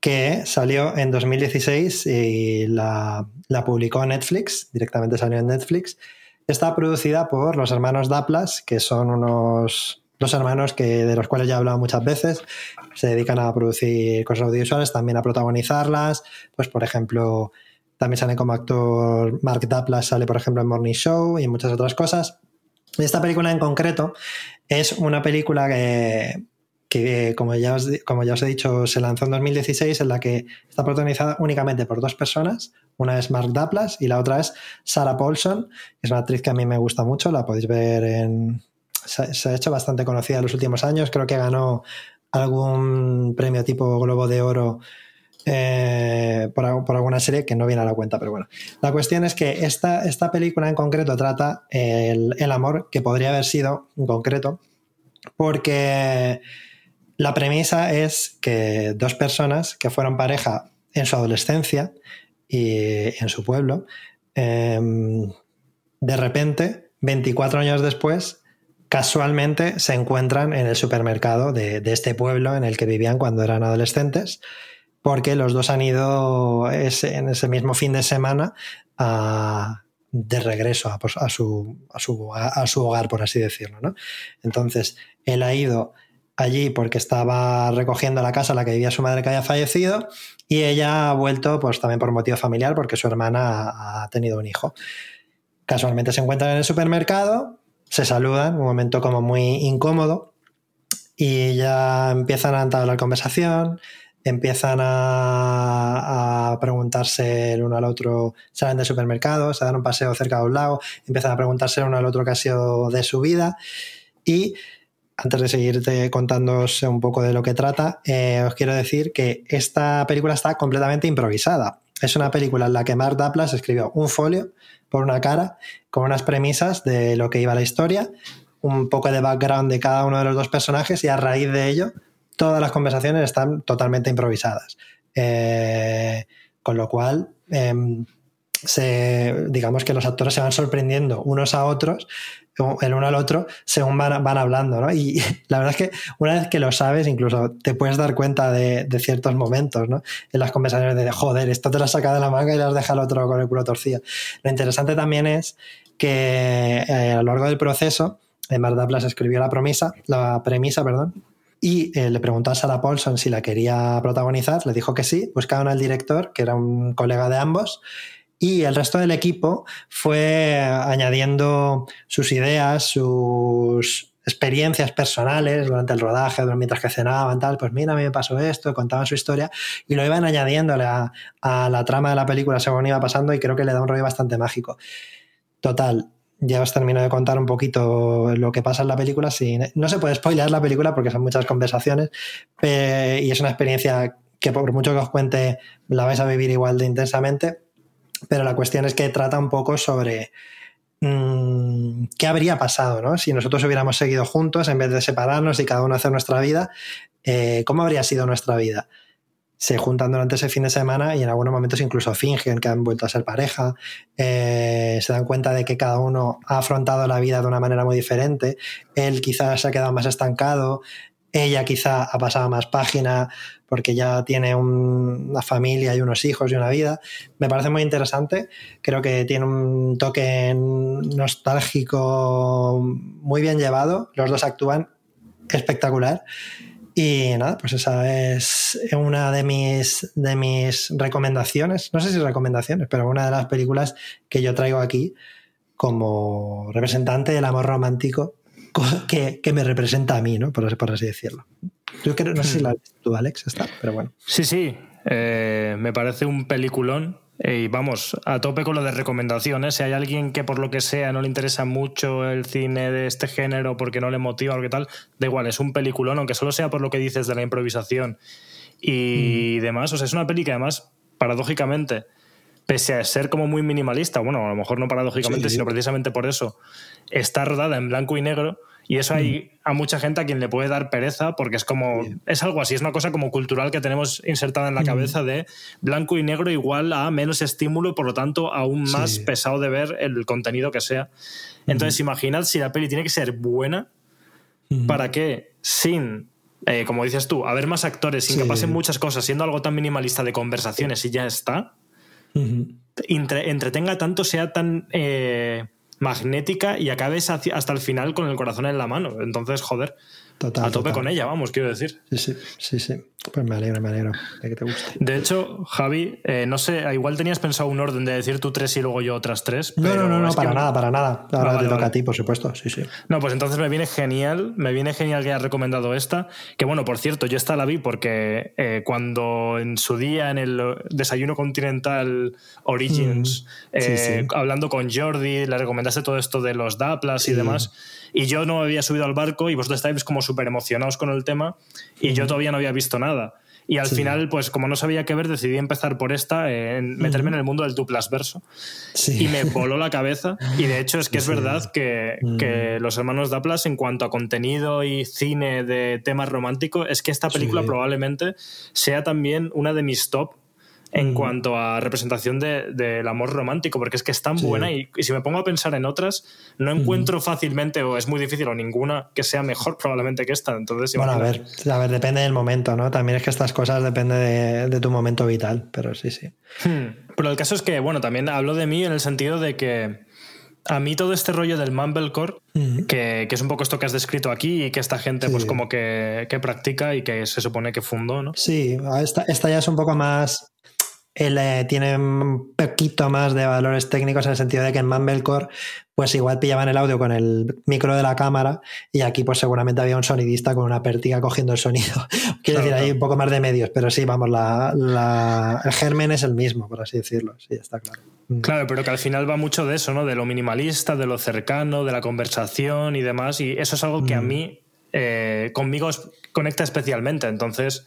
que salió en 2016 y la, la publicó Netflix, directamente salió en Netflix. Está producida por los hermanos Daplas, que son unos dos hermanos que, de los cuales ya he hablado muchas veces. Se dedican a producir cosas audiovisuales, también a protagonizarlas. Pues, por ejemplo, también sale como actor Mark Daplas, sale, por ejemplo, en Morning Show y en muchas otras cosas. Esta película en concreto es una película que, que como, ya os, como ya os he dicho, se lanzó en 2016, en la que está protagonizada únicamente por dos personas. Una es Mark Daplas y la otra es Sarah Paulson, es una actriz que a mí me gusta mucho, la podéis ver en... Se, ha hecho bastante conocida en los últimos años, creo que ganó algún premio tipo Globo de Oro eh, por, por, alguna serie que no viene a la cuenta, pero bueno. La cuestión es que esta, esta película en concreto trata el, el, amor que podría haber sido en concreto, porque la premisa es que dos personas que fueron pareja en su adolescencia y en su pueblo, eh, de repente, 24 años después, casualmente se encuentran en el supermercado de, este pueblo en el que vivían cuando eran adolescentes porque los dos han ido ese, en ese mismo fin de semana de regreso a, a, su, hogar, por así decirlo. Entonces, él ha ido allí porque estaba recogiendo la casa en la que vivía su madre que había fallecido y ella ha vuelto pues también por motivo familiar porque su hermana ha tenido un hijo. Casualmente se encuentran en el supermercado, se saludan, un momento como muy incómodo y ya empiezan a entablar conversación, empiezan a, a, preguntarse el uno al otro, salen del supermercado, se dan un paseo cerca de un lago, empiezan a preguntarse el uno al otro qué ha sido de su vida y antes de seguirte contándoos un poco de lo que trata, eh, os quiero decir que esta película está completamente improvisada. Es una película en la que Mark Daplas escribió un folio por una cara con unas premisas de lo que iba la historia, un poco de background de cada uno de los dos personajes y a raíz de ello todas las conversaciones están totalmente improvisadas. Eh, con lo cual, eh, digamos que los actores se van sorprendiendo unos a otros, el uno al otro, según van, van hablando, ¿no? Y [laughs] la verdad es que una vez que lo sabes, incluso te puedes dar cuenta de, ciertos momentos, ¿no? En las conversaciones de, joder, esto te lo has sacado de la manga y lo has dejado al otro con el culo torcido. Lo interesante también es que eh, a lo largo del proceso, Marta Plas escribió la promesa, la premisa, perdón, y eh, le preguntó a Sarah Paulson si la quería protagonizar, le dijo que sí, buscaron al director, que era un colega de ambos, y el resto del equipo fue añadiendo sus ideas, sus experiencias personales durante el rodaje, mientras que cenaban, tal, pues mira, a mí me pasó esto, contaban su historia y lo iban añadiéndole a, la trama de la película según iba pasando y creo que le da un rollo bastante mágico. Total, ya os termino de contar un poquito lo que pasa en la película. no se puede spoilear la película porque son muchas conversaciones y es una experiencia que por mucho que os cuente la vais a vivir igual de intensamente. Pero la cuestión es que trata un poco sobre mm, qué habría pasado, ¿no? Si nosotros hubiéramos seguido juntos en vez de separarnos y cada uno hacer nuestra vida, eh, ¿cómo habría sido nuestra vida? se juntan durante ese fin de semana y en algunos momentos incluso fingen que han vuelto a ser pareja, eh, se dan cuenta de que cada uno ha afrontado la vida de una manera muy diferente, él quizás se ha quedado más estancado, ella quizá ha pasado más página porque ya tiene una familia y unos hijos y una vida. Me parece muy interesante, creo que tiene un toque nostálgico muy bien llevado, los dos actúan espectacular y nada, pues esa es una de mis, de mis recomendaciones, no sé si recomendaciones, pero una de las películas que yo traigo aquí como representante del amor romántico que, me representa a mí, ¿no? Por, por así decirlo. Yo creo, no sé si [clears throat] la has visto Alex, está, pero bueno. Sí, sí, eh, me parece un peliculón y vamos, a tope con lo de recomendaciones. Si hay alguien que por lo que sea no le interesa mucho el cine de este género porque no le motiva o qué tal, da igual, es un peliculón, aunque solo sea por lo que dices de la improvisación y mm. demás. O sea, es una peli que además, paradójicamente, pese a ser como muy minimalista, bueno, a lo mejor no paradójicamente, sino precisamente por eso, está rodada en blanco y negro y eso hay a mucha gente a quien le puede dar pereza porque es como, es algo así, es una cosa como cultural que tenemos insertada en la cabeza de blanco y negro igual a menos estímulo, por lo tanto aún más pesado de ver el contenido que sea. Entonces imaginad si la peli tiene que ser buena para que sin eh, como dices tú, haber más actores sin que pasen muchas cosas, siendo algo tan minimalista de conversaciones y ya está, entretenga tanto, sea tan eh, magnética y acabes hasta el final con el corazón en la mano. Entonces, joder, a tope con ella, vamos, quiero decir. Sí, sí, sí, sí. Pues me alegro, me alegro de que te guste. De hecho, Javi, eh, no sé, igual tenías pensado un orden de decir tú tres y luego yo otras tres. No, no, no, no para nada, para nada. Ahora te toca a ti, por supuesto, sí, sí. No, pues entonces me viene genial, me viene genial que hayas recomendado esta. Que bueno, por cierto, yo esta la vi porque eh, cuando en su día en el desayuno continental Origins, mm, eh, hablando con Jordi, le recomendaste todo esto de los Daplas y demás y yo no había subido al barco y vosotros estáis como súper emocionados con el tema y yo todavía no había visto nada. Y al final, pues como no sabía qué ver, decidí empezar por esta, meterme en el mundo del duplas verso. Y me voló la cabeza. Y de hecho es que es verdad que, que, los hermanos Daplas, en cuanto a contenido y cine de temas románticos, es que esta película probablemente sea también una de mis top en cuanto a representación del amor romántico, porque es que es tan buena y, si me pongo a pensar en otras, no encuentro fácilmente o es muy difícil o ninguna que sea mejor probablemente que esta. Entonces, bueno, a ver, a ver, depende del momento, ¿no? También es que estas cosas dependen de, tu momento vital, pero sí, sí. Hmm. Pero el caso es que, bueno, también hablo de mí en el sentido de que a mí todo este rollo del mumblecore, que, que, es un poco esto que has descrito aquí y que esta gente pues como que, que, practica y que se supone que fundó, ¿no? Sí, esta, esta ya es un poco más él eh, tiene un poquito más de valores técnicos en el sentido de que en Mumblecore pues igual pillaban el audio con el micro de la cámara y aquí pues seguramente había un sonidista con una pértiga cogiendo el sonido. [laughs] Quiero decir, hay un poco más de medios, pero sí, vamos, la, el germen es el mismo, por así decirlo, sí, está claro. Mm. Claro, pero que al final va mucho de eso, ¿no? De lo minimalista, de lo cercano, de la conversación y demás, y eso es algo que a mm. mí, eh, conmigo conecta especialmente, entonces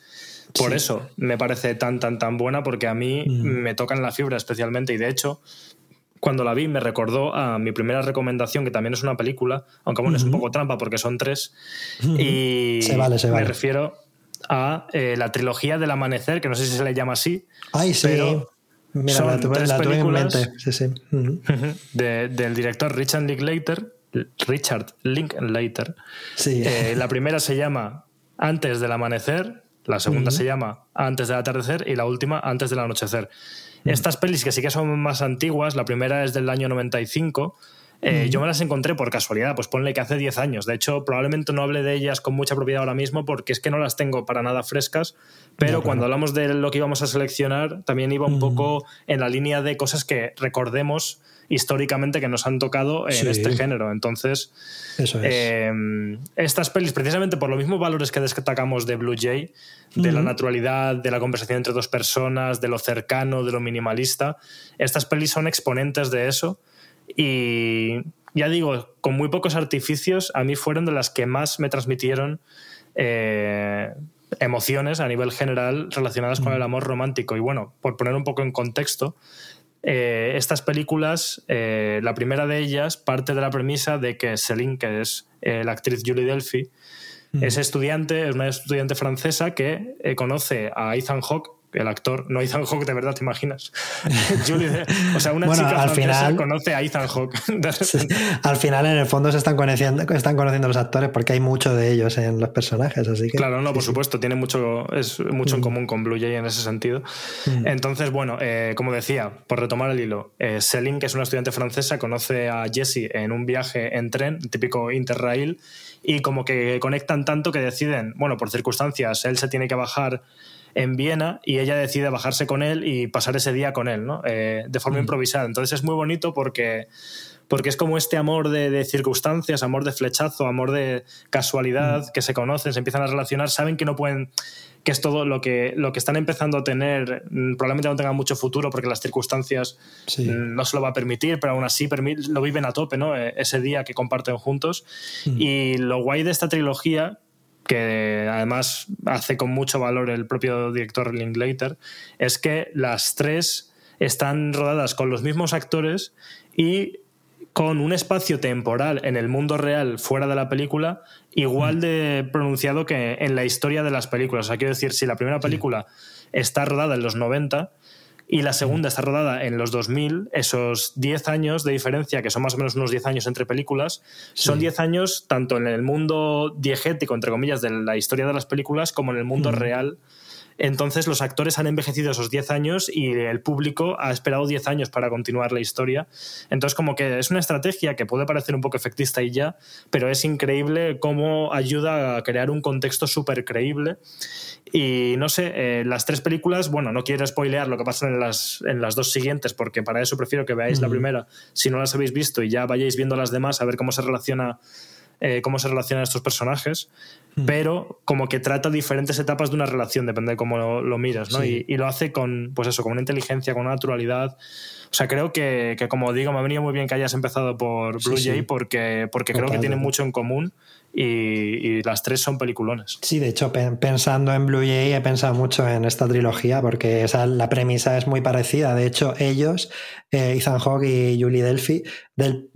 por eso me parece tan, tan, tan buena, porque a mí mm. me tocan la fibra especialmente. Y de hecho, cuando la vi me recordó a mi primera recomendación, que también es una película, aunque bueno, es un poco trampa porque son tres. Y se vale, se vale. me refiero a eh, la trilogía del amanecer, que no sé si se le llama así. Ay, sí. Pero Mira, Son la tuve, tres la tuve en películas. mente. Sí, sí. Ujú. [laughs] de- del director Richard Linklater. Richard Linklater. Sí. Eh, la primera se llama Antes del amanecer, la segunda se llama Antes del atardecer y la última Antes del anochecer. Estas pelis que sí que son más antiguas, la primera es del año 95. Eh, Yo me las encontré por casualidad, pues ponle que hace 10 años. De hecho, probablemente no hable de ellas con mucha propiedad ahora mismo porque es que no las tengo para nada frescas. Pero cuando hablamos de lo que íbamos a seleccionar, también iba un poco en la línea de cosas que recordemos históricamente que nos han tocado en Sí. este género. Entonces, Eso es. eh, estas pelis, precisamente por los mismos valores que destacamos de Blue Jay, de la naturalidad, de la conversación entre dos personas, de lo cercano, de lo minimalista, estas pelis son exponentes de eso. Y ya digo, con muy pocos artificios, a mí fueron de las que más me transmitieron eh, emociones a nivel general relacionadas con el amor romántico. Y bueno, por poner un poco en contexto, eh, estas películas, eh, la primera de ellas parte de la premisa de que Céline, que es eh, la actriz Julie Delphi, es estudiante, es una estudiante francesa que conoce a Ethan Hawke, el actor, no Ethan Hawke de verdad, ¿te imaginas? [laughs] Julie o sea, una Bueno, chica al final- conoce a Ethan Hawke. [laughs] Sí. Al final, en el fondo, se están conociendo, están conociendo los actores porque hay mucho de ellos en los personajes. Así que, Claro, no, sí, por sí. supuesto, tiene mucho, es mucho en común con Blue Jay en ese sentido. Entonces, bueno, eh, como decía, por retomar el hilo, eh, Céline, que es una estudiante francesa, conoce a Jesse en un viaje en tren, típico Interrail, y como que conectan tanto que deciden, bueno, por circunstancias, él se tiene que bajar en Viena y ella decide bajarse con él y pasar ese día con él, ¿no? Eh, de forma improvisada. Entonces es muy bonito porque porque es como este amor de, de circunstancias, amor de flechazo, amor de casualidad, que se conocen, se empiezan a relacionar, saben que no pueden, que es todo lo que, lo que están empezando a tener, mm, probablemente no tengan mucho futuro porque las circunstancias Sí. mm, no se lo va a permitir, pero aún así lo viven a tope, ¿no? Eh, Ese día que comparten juntos. Y lo guay de esta trilogía, que además hace con mucho valor el propio director Linklater, es que las tres están rodadas con los mismos actores y con un espacio temporal en el mundo real fuera de la película igual de pronunciado que en la historia de las películas. O sea, quiero decir, si la primera película está rodada en los 90 y la segunda está rodada en los 2000, esos 10 años de diferencia, que son más o menos unos 10 años entre películas, son 10 años tanto en el mundo diegético, entre comillas, de la historia de las películas, como en el mundo real. Entonces los actores han envejecido esos 10 años y el público ha esperado 10 años para continuar la historia. Entonces como que es una estrategia que puede parecer un poco efectista y ya, pero es increíble cómo ayuda a crear un contexto súper creíble. Y no sé, eh, las tres películas, bueno, no quiero spoilear lo que pasa en las, en las dos siguientes, porque para eso prefiero que veáis la primera, si no las habéis visto y ya vayáis viendo las demás, a ver cómo se relaciona eh, cómo se relacionan estos personajes, pero como que trata diferentes etapas de una relación, depende de cómo lo, lo miras, ¿no? Sí. Y, y lo hace con, pues eso, con una inteligencia, con una naturalidad. O sea, creo que, que, como digo, me ha venido muy bien que hayas empezado por Blue Sí, Jay porque, porque creo que tienen mucho en común y, las tres son peliculones. Sí, de hecho, pe- pensando en Blue Jay he pensado mucho en esta trilogía porque esa, la premisa es muy parecida. De hecho, ellos, eh, Ethan Hawke y Julie Delphi, del,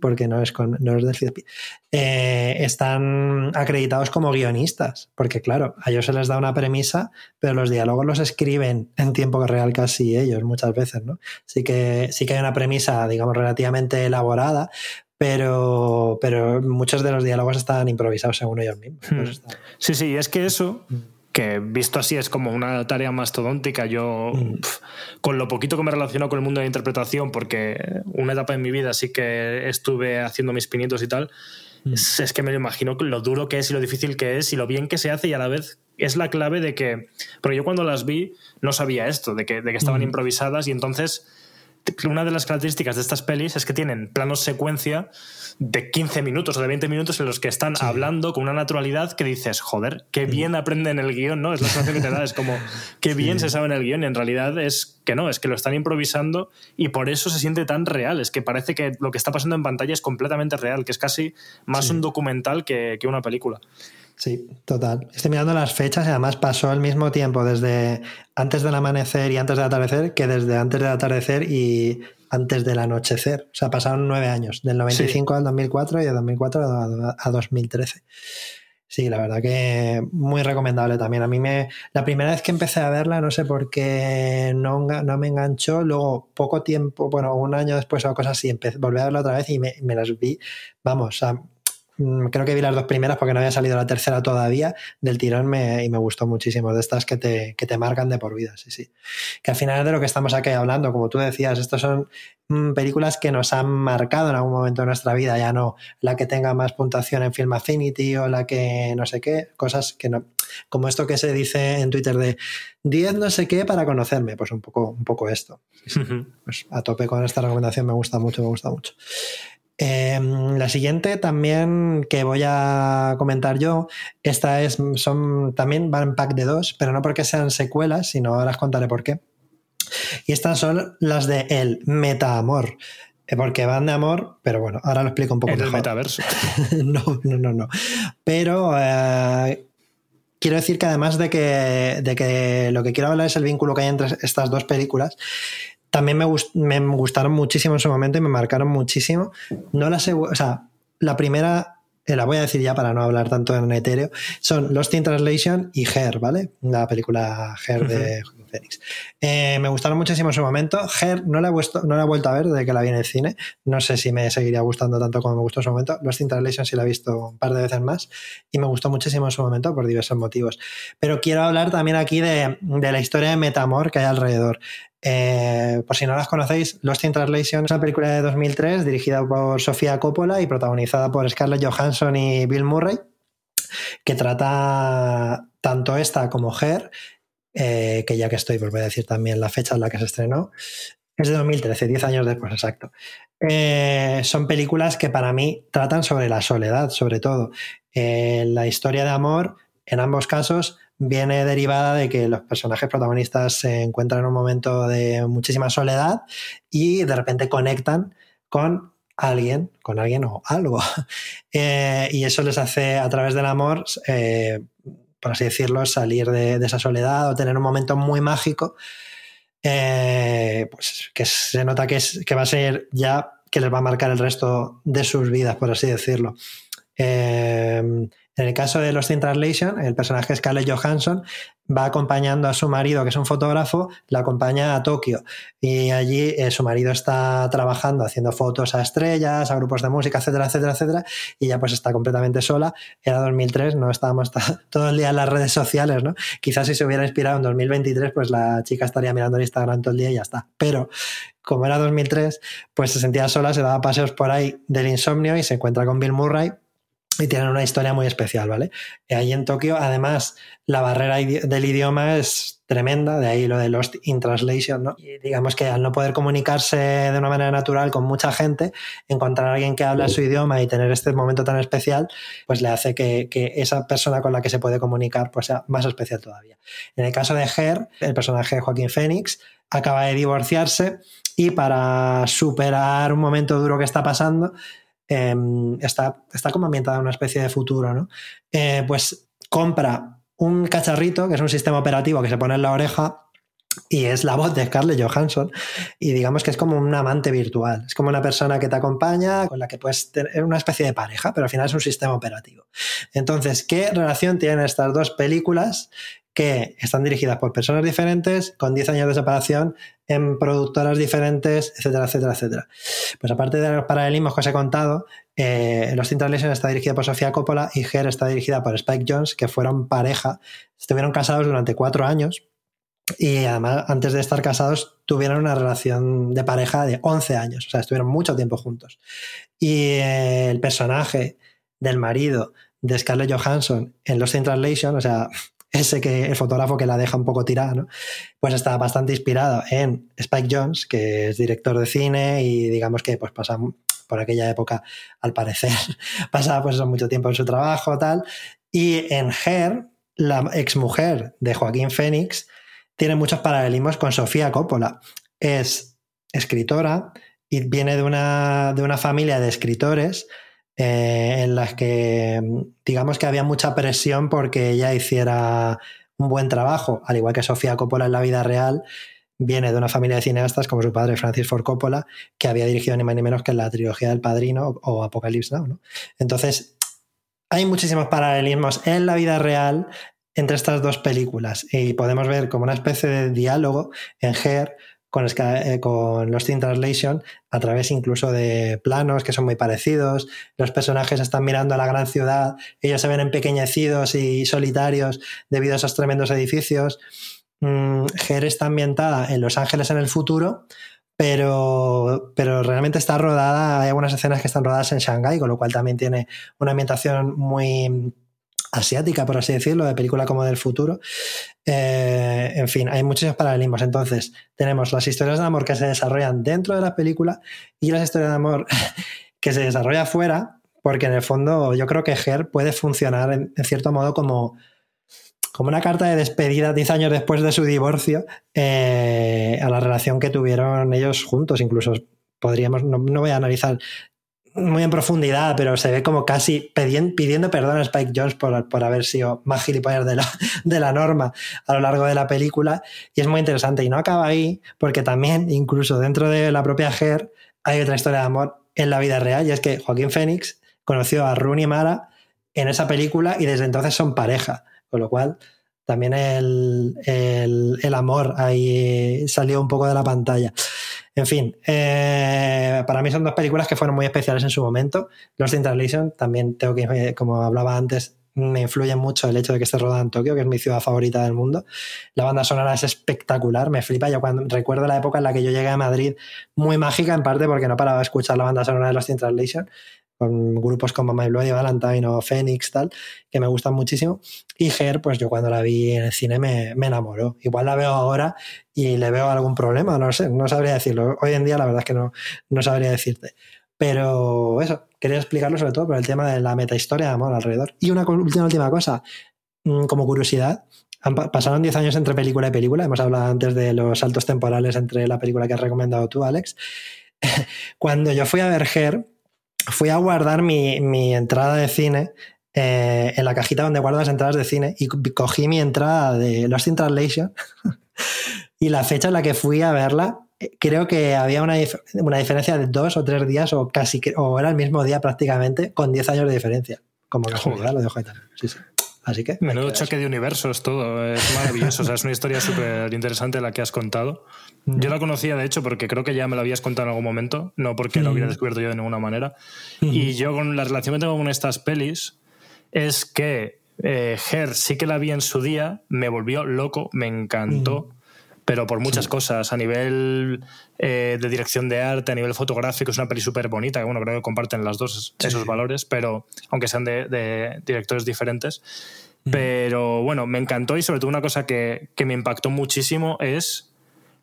porque no es, con, no es Delphi, Delphi, eh, están acreditados como guionistas. Porque, claro, a ellos se les da una premisa, pero los diálogos los escriben en tiempo real casi ellos muchas veces, ¿no? Sí que, sí que hay una premisa, digamos, relativamente elaborada, pero, pero muchos de los diálogos están improvisados según ellos mismos. Hmm. Sí, sí, es que eso, que visto así es como una tarea mastodóntica, yo pf, con lo poquito que me relaciono con el mundo de la interpretación, porque una etapa en mi vida sí que estuve haciendo mis pinitos y tal, es, es que me lo imagino lo duro que es y lo difícil que es y lo bien que se hace y a la vez es la clave de que, porque yo cuando las vi no sabía esto, de que, de que estaban improvisadas y entonces una de las características de estas pelis es que tienen planos secuencia de 15 minutos o de 20 minutos en los que están hablando con una naturalidad que dices, joder, qué bien aprenden el guion, ¿no? Es la sensación que te da, es como, qué [laughs] bien se sabe en el guion y en realidad es que no, es que lo están improvisando y por eso se siente tan real, es que parece que lo que está pasando en pantalla es completamente real, que es casi más un documental que, que una película. Sí, total. Estoy mirando las fechas y además pasó el mismo tiempo desde antes del amanecer y antes del atardecer que desde antes del atardecer y antes del anochecer. O sea, pasaron nueve años, del 95 al 2004 y de 2004 a, a 2013. Sí, la verdad que muy recomendable también. A mí me. La primera vez que empecé a verla, no sé por qué no, no me enganchó. Luego, poco tiempo, bueno, un año después o cosas así, empecé, volví a verla otra vez y me, me las vi. Vamos, o Mm, creo que vi las dos primeras porque no había salido la tercera todavía del tirón me, y me gustó muchísimo, de estas que te, que te marcan de por vida, sí, sí. Que al final es de lo que estamos aquí hablando, como tú decías, estas son mm, películas que nos han marcado en algún momento de nuestra vida, ya no la que tenga más puntuación en Film Affinity o la que no sé qué, cosas que no, como esto que se dice en Twitter de 10 no sé qué para conocerme, pues un poco, un poco esto. [laughs] Pues a tope con esta recomendación me gusta mucho, me gusta mucho. Em, la siguiente también que voy a comentar yo, esta es, son, también van en pack de dos, pero no porque sean secuelas, sino ahora os contaré por qué. Y estas son las de el meta-amor. Eh, porque van de amor, pero bueno, ahora lo explico un poco en el metaverso. [laughs] no, no, no, no. Pero eh, quiero decir que además de que, de que lo que quiero hablar es el vínculo que hay entre estas dos películas, también me, me, gustaron muchísimo en su momento y me marcaron muchísimo. No la o sea, la primera, eh, la voy a decir ya para no hablar tanto en etéreo, son Lost in Translation y Her, ¿vale? La película Her de Phoenix. Eh, me gustaron muchísimo en su momento. Her no la, he vuelto, no la he vuelto a ver desde que la vi en el cine. No sé si me seguiría gustando tanto como me gustó en su momento. Lost in Translation sí la he visto un par de veces más y me gustó muchísimo en su momento por diversos motivos. Pero quiero hablar también aquí de, de la historia de Metamor que hay alrededor. Eh, por si no las conocéis, Lost in Translation es una película de 2003 dirigida por Sofía Coppola y protagonizada por Scarlett Johansson y Bill Murray, que trata tanto esta como Her, eh, que ya que estoy, pues voy a decir también la fecha en la que se estrenó, es de 2013, 10 años después, exacto. Eh, son películas que para mí tratan sobre la soledad, sobre todo. la historia de amor, en ambos casos, viene derivada de que los personajes protagonistas se encuentran en un momento de muchísima soledad y de repente conectan con alguien, con alguien o algo. [laughs] Eh, y eso les hace a través del amor, eh, por así decirlo, salir de, esa soledad o tener un momento muy mágico. Eh, pues que se nota que, es, que va a ser ya que les va a marcar el resto de sus vidas, por así decirlo. En el caso de Los in Translation, el personaje Scarlett Johansson va acompañando a su marido, que es un fotógrafo, la acompaña a Tokio. Y allí eh, su marido está trabajando, haciendo fotos a estrellas, a grupos de música, etcétera, etcétera, etcétera. Y ella pues está completamente sola. Era 2003, no estábamos [laughs] todo el día en las redes sociales, ¿no? Quizás si se hubiera inspirado en 2023, pues la chica estaría mirando el Instagram todo el día y ya está. Pero como era 2003, pues se sentía sola, se daba paseos por ahí del insomnio y se encuentra con Bill Murray y tienen una historia muy especial, ¿vale? Ahí en Tokio, además, la barrera del idioma es tremenda, de ahí lo de Lost in Translation, ¿no? Y digamos que al no poder comunicarse de una manera natural con mucha gente, encontrar a alguien que habla su idioma y tener este momento tan especial, pues le hace que, esa persona con la que se puede comunicar pues sea más especial todavía. En el caso de Her, el personaje de Joaquín Phoenix acaba de divorciarse y para superar un momento duro que está pasando, Em, está, está como ambientada en una especie de futuro, ¿no? Eh, pues compra un cacharrito, que es un sistema operativo que se pone en la oreja y es la voz de Scarlett Johansson y digamos que es como un amante virtual, es como una persona que te acompaña, con la que puedes tener una especie de pareja, pero al final es un sistema operativo. Entonces, ¿qué relación tienen estas dos películas que están dirigidas por personas diferentes, con 10 años de separación, en productoras diferentes, etcétera, etcétera, etcétera. Pues aparte de los paralelismos que os he contado, eh, Los Translation está dirigida por Sofía Coppola y Her está dirigida por Spike Jones, que fueron pareja, estuvieron casados durante cuatro años y además antes de estar casados tuvieron una relación de pareja de 11 años, o sea, estuvieron mucho tiempo juntos. Y eh, el personaje del marido de Scarlett Johansson en Los Translation, o sea, ese que el fotógrafo que la deja un poco tirada, ¿no? pues está bastante inspirado en Spike Jones, que es director de cine y digamos que pues pasa por aquella época, al parecer, [laughs] pasaba pues mucho tiempo en su trabajo, tal. Y en Her, la exmujer de Joaquín Phoenix, tiene muchos paralelismos con Sofía Coppola. Es escritora y viene de una, de una familia de escritores eh, en las que digamos que había mucha presión porque ella hiciera un buen trabajo, al igual que Sofía Coppola en la vida real, viene de una familia de cineastas como su padre Francis Ford Coppola, que había dirigido ni más ni menos que la trilogía del Padrino o Apocalypse Now. Entonces, hay muchísimos paralelismos en la vida real entre estas dos películas y podemos ver como una especie de diálogo en Her con, eh, con Lost in Translation a través incluso de planos que son muy parecidos. Los personajes están mirando a la gran ciudad, ellos se ven empequeñecidos y solitarios debido a esos tremendos edificios. Mm, Her está ambientada en Los Ángeles en el futuro, pero, pero realmente está rodada, hay algunas escenas que están rodadas en Shanghái, con lo cual también tiene una ambientación muy asiática, por así decirlo, de película como del futuro. Eh, en fin, hay muchísimos paralelismos. Entonces, tenemos las historias de amor que se desarrollan dentro de la película y las historias de amor [laughs] que se desarrollan fuera, porque en el fondo yo creo que Her puede funcionar en, cierto modo como, como una carta de despedida 10 años después de su divorcio eh, a la relación que tuvieron ellos juntos. Incluso podríamos, no, no voy a analizar muy en profundidad, pero se ve como casi pidiendo, perdón a Spike Jones por, por haber sido más gilipollas de la, [laughs] de la norma a lo largo de la película. Y es muy interesante. Y no acaba ahí, porque también, incluso dentro de la propia Her, hay otra historia de amor en la vida real. Y es que Joaquín Phoenix conoció a Rooney Mara en esa película y desde entonces son pareja. Con lo cual, también el, el, el amor ahí salió un poco de la pantalla. En fin, eh, para mí son dos películas que fueron muy especiales en su momento. Los in Translation también tengo que, eh, como hablaba antes, me influye mucho el hecho de que esté rodada en Tokio, que es mi ciudad favorita del mundo. La banda sonora es espectacular, me flipa. Yo cuando recuerdo la época en la que yo llegué a Madrid, muy mágica en parte porque no paraba de escuchar la banda sonora de los in Translation con grupos como My Bloody Valentine o Phoenix, tal, que me gustan muchísimo. Y Her, pues yo cuando la vi en el cine me, me, enamoró. Igual la veo ahora y le veo algún problema, no sé, no sabría decirlo. Hoy en día la verdad es que no, no sabría decirte. Pero eso, quería explicarlo sobre todo por el tema de la metahistoria de amor alrededor. Y una última, última cosa, mm, como curiosidad, pasaron 10 años entre película y película. Hemos hablado antes de los saltos temporales entre la película que has recomendado tú, Alex. [laughs] Cuando yo fui a ver Her, fui a guardar mi, mi entrada de cine eh, en la cajita donde guardo las entradas de cine y cogí mi entrada de Lost in Translation [laughs] y la fecha en la que fui a verla eh, creo que había una, una, diferencia de dos o tres días o casi o era el mismo día prácticamente con 10 años de diferencia como casualidad lo dejo ahí también sí, sí. Así que. Menudo choque de universos, todo. Es maravilloso. o sea, es una historia súper interesante la que has contado. Yo la conocía, de hecho, porque creo que ya me la habías contado en algún momento, no porque lo hubiera descubierto yo de ninguna manera. Y yo, con la relación que tengo con estas pelis, es que eh, Her sí que la vi en su día, me volvió loco, me encantó. Pero por muchas cosas, a nivel eh, de dirección de arte, a nivel fotográfico, es una peli súper bonita, que bueno, creo que comparten las dos esos valores, pero aunque sean de, de directores diferentes. Pero bueno, me encantó y sobre todo una cosa que, que me impactó muchísimo es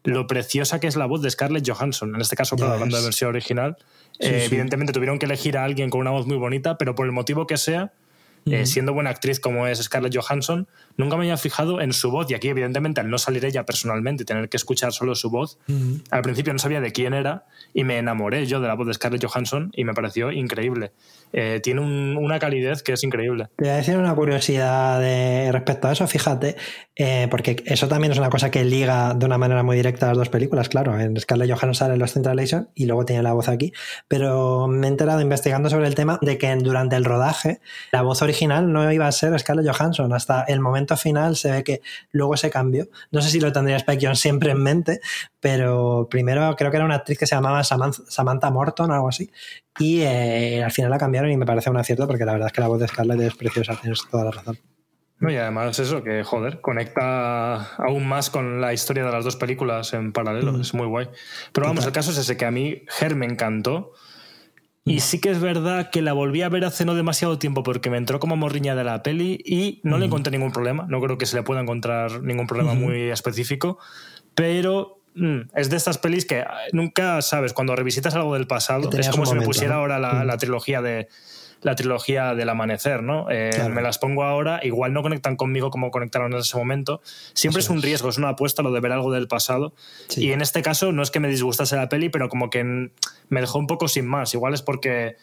lo preciosa que es la voz de Scarlett Johansson, en este caso, claro, hablando de versión original. Sí, eh, sí. Evidentemente tuvieron que elegir a alguien con una voz muy bonita, pero por el motivo que sea, eh, siendo buena actriz como es Scarlett Johansson, nunca me había fijado en su voz. Y aquí, evidentemente, al no salir ella personalmente y tener que escuchar solo su voz, al principio no sabía de quién era y me enamoré yo de la voz de Scarlett Johansson y me pareció increíble. Eh, tiene un, una calidez que es increíble. Te voy a decir una curiosidad de, respecto a eso, fíjate, eh, porque eso también es una cosa que liga de una manera muy directa a las dos películas, claro. En Scarlett Johansson sale en Los Centralation y luego tiene la voz aquí, pero me he enterado investigando sobre el tema de que durante el rodaje la voz original no iba a ser Scarlett Johansson. Hasta el momento final se ve que luego se cambió. No sé si lo tendría Spike Jones siempre en mente, pero primero creo que era una actriz que se llamaba Samantha Morton o algo así, y eh, al final la cambiaron y me parece un acierto porque la verdad es que la voz de Scarlett es preciosa, tienes toda la razón. No, y además eso, que joder, conecta aún más con la historia de las dos películas en paralelo, mm. es muy guay. Pero vamos, el caso es ese, que a mí Her me encantó. Y sí que es verdad que la volví a ver hace no demasiado tiempo porque me entró como morriña de la peli y no mm. le encontré ningún problema. No creo que se le pueda encontrar ningún problema mm. muy específico. Pero mm, es de estas pelis que nunca sabes, cuando revisitas algo del pasado, es como si me pusiera ahora la, la trilogía de la trilogía del amanecer, ¿no? Eh, claro. Me las pongo ahora, igual no conectan conmigo como conectaron en ese momento. Siempre Eso es un riesgo, es una apuesta lo de ver algo del pasado. Sí. Y en este caso no es que me disgustase la peli, pero como que me dejó un poco sin más. Igual es porque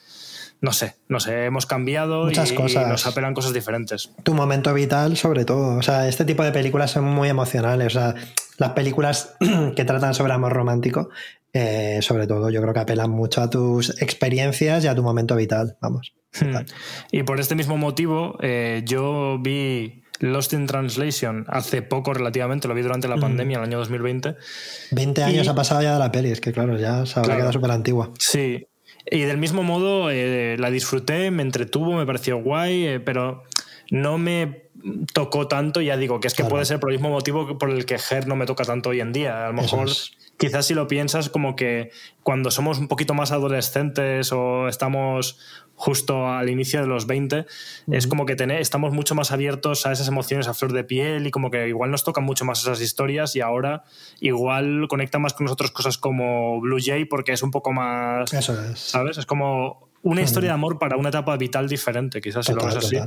no sé, no sé, hemos cambiado Muchas y, cosas. y nos apelan cosas diferentes. Tu momento vital, sobre todo. O sea, este tipo de películas son muy emocionales. O sea, las películas [clears throat] que tratan sobre amor romántico, eh, sobre todo, yo creo que apelan mucho a tus experiencias y a tu momento vital. Vamos. Hmm. Y por este mismo motivo, eh, yo vi Lost in Translation hace poco relativamente, lo vi durante la pandemia, el año 2020. 20 años ha pasado ya de la peli, es que claro, ya se habrá quedado súper antigua. Sí, y del mismo modo eh, la disfruté, me entretuvo, me pareció guay, eh, pero no me tocó tanto, ya digo, que es que puede ser por el mismo motivo por el que Her no me toca tanto hoy en día. A lo mejor quizás si lo piensas como que cuando somos un poquito más adolescentes o estamos justo al inicio de los 20, es como que estamos mucho más abiertos a esas emociones a flor de piel y como que igual nos tocan mucho más esas historias y ahora igual conecta más con nosotros cosas como Blue Jay porque es un poco más... Eso es. ¿Sabes? Es como una historia de amor para una etapa vital diferente, quizás si lo ves así.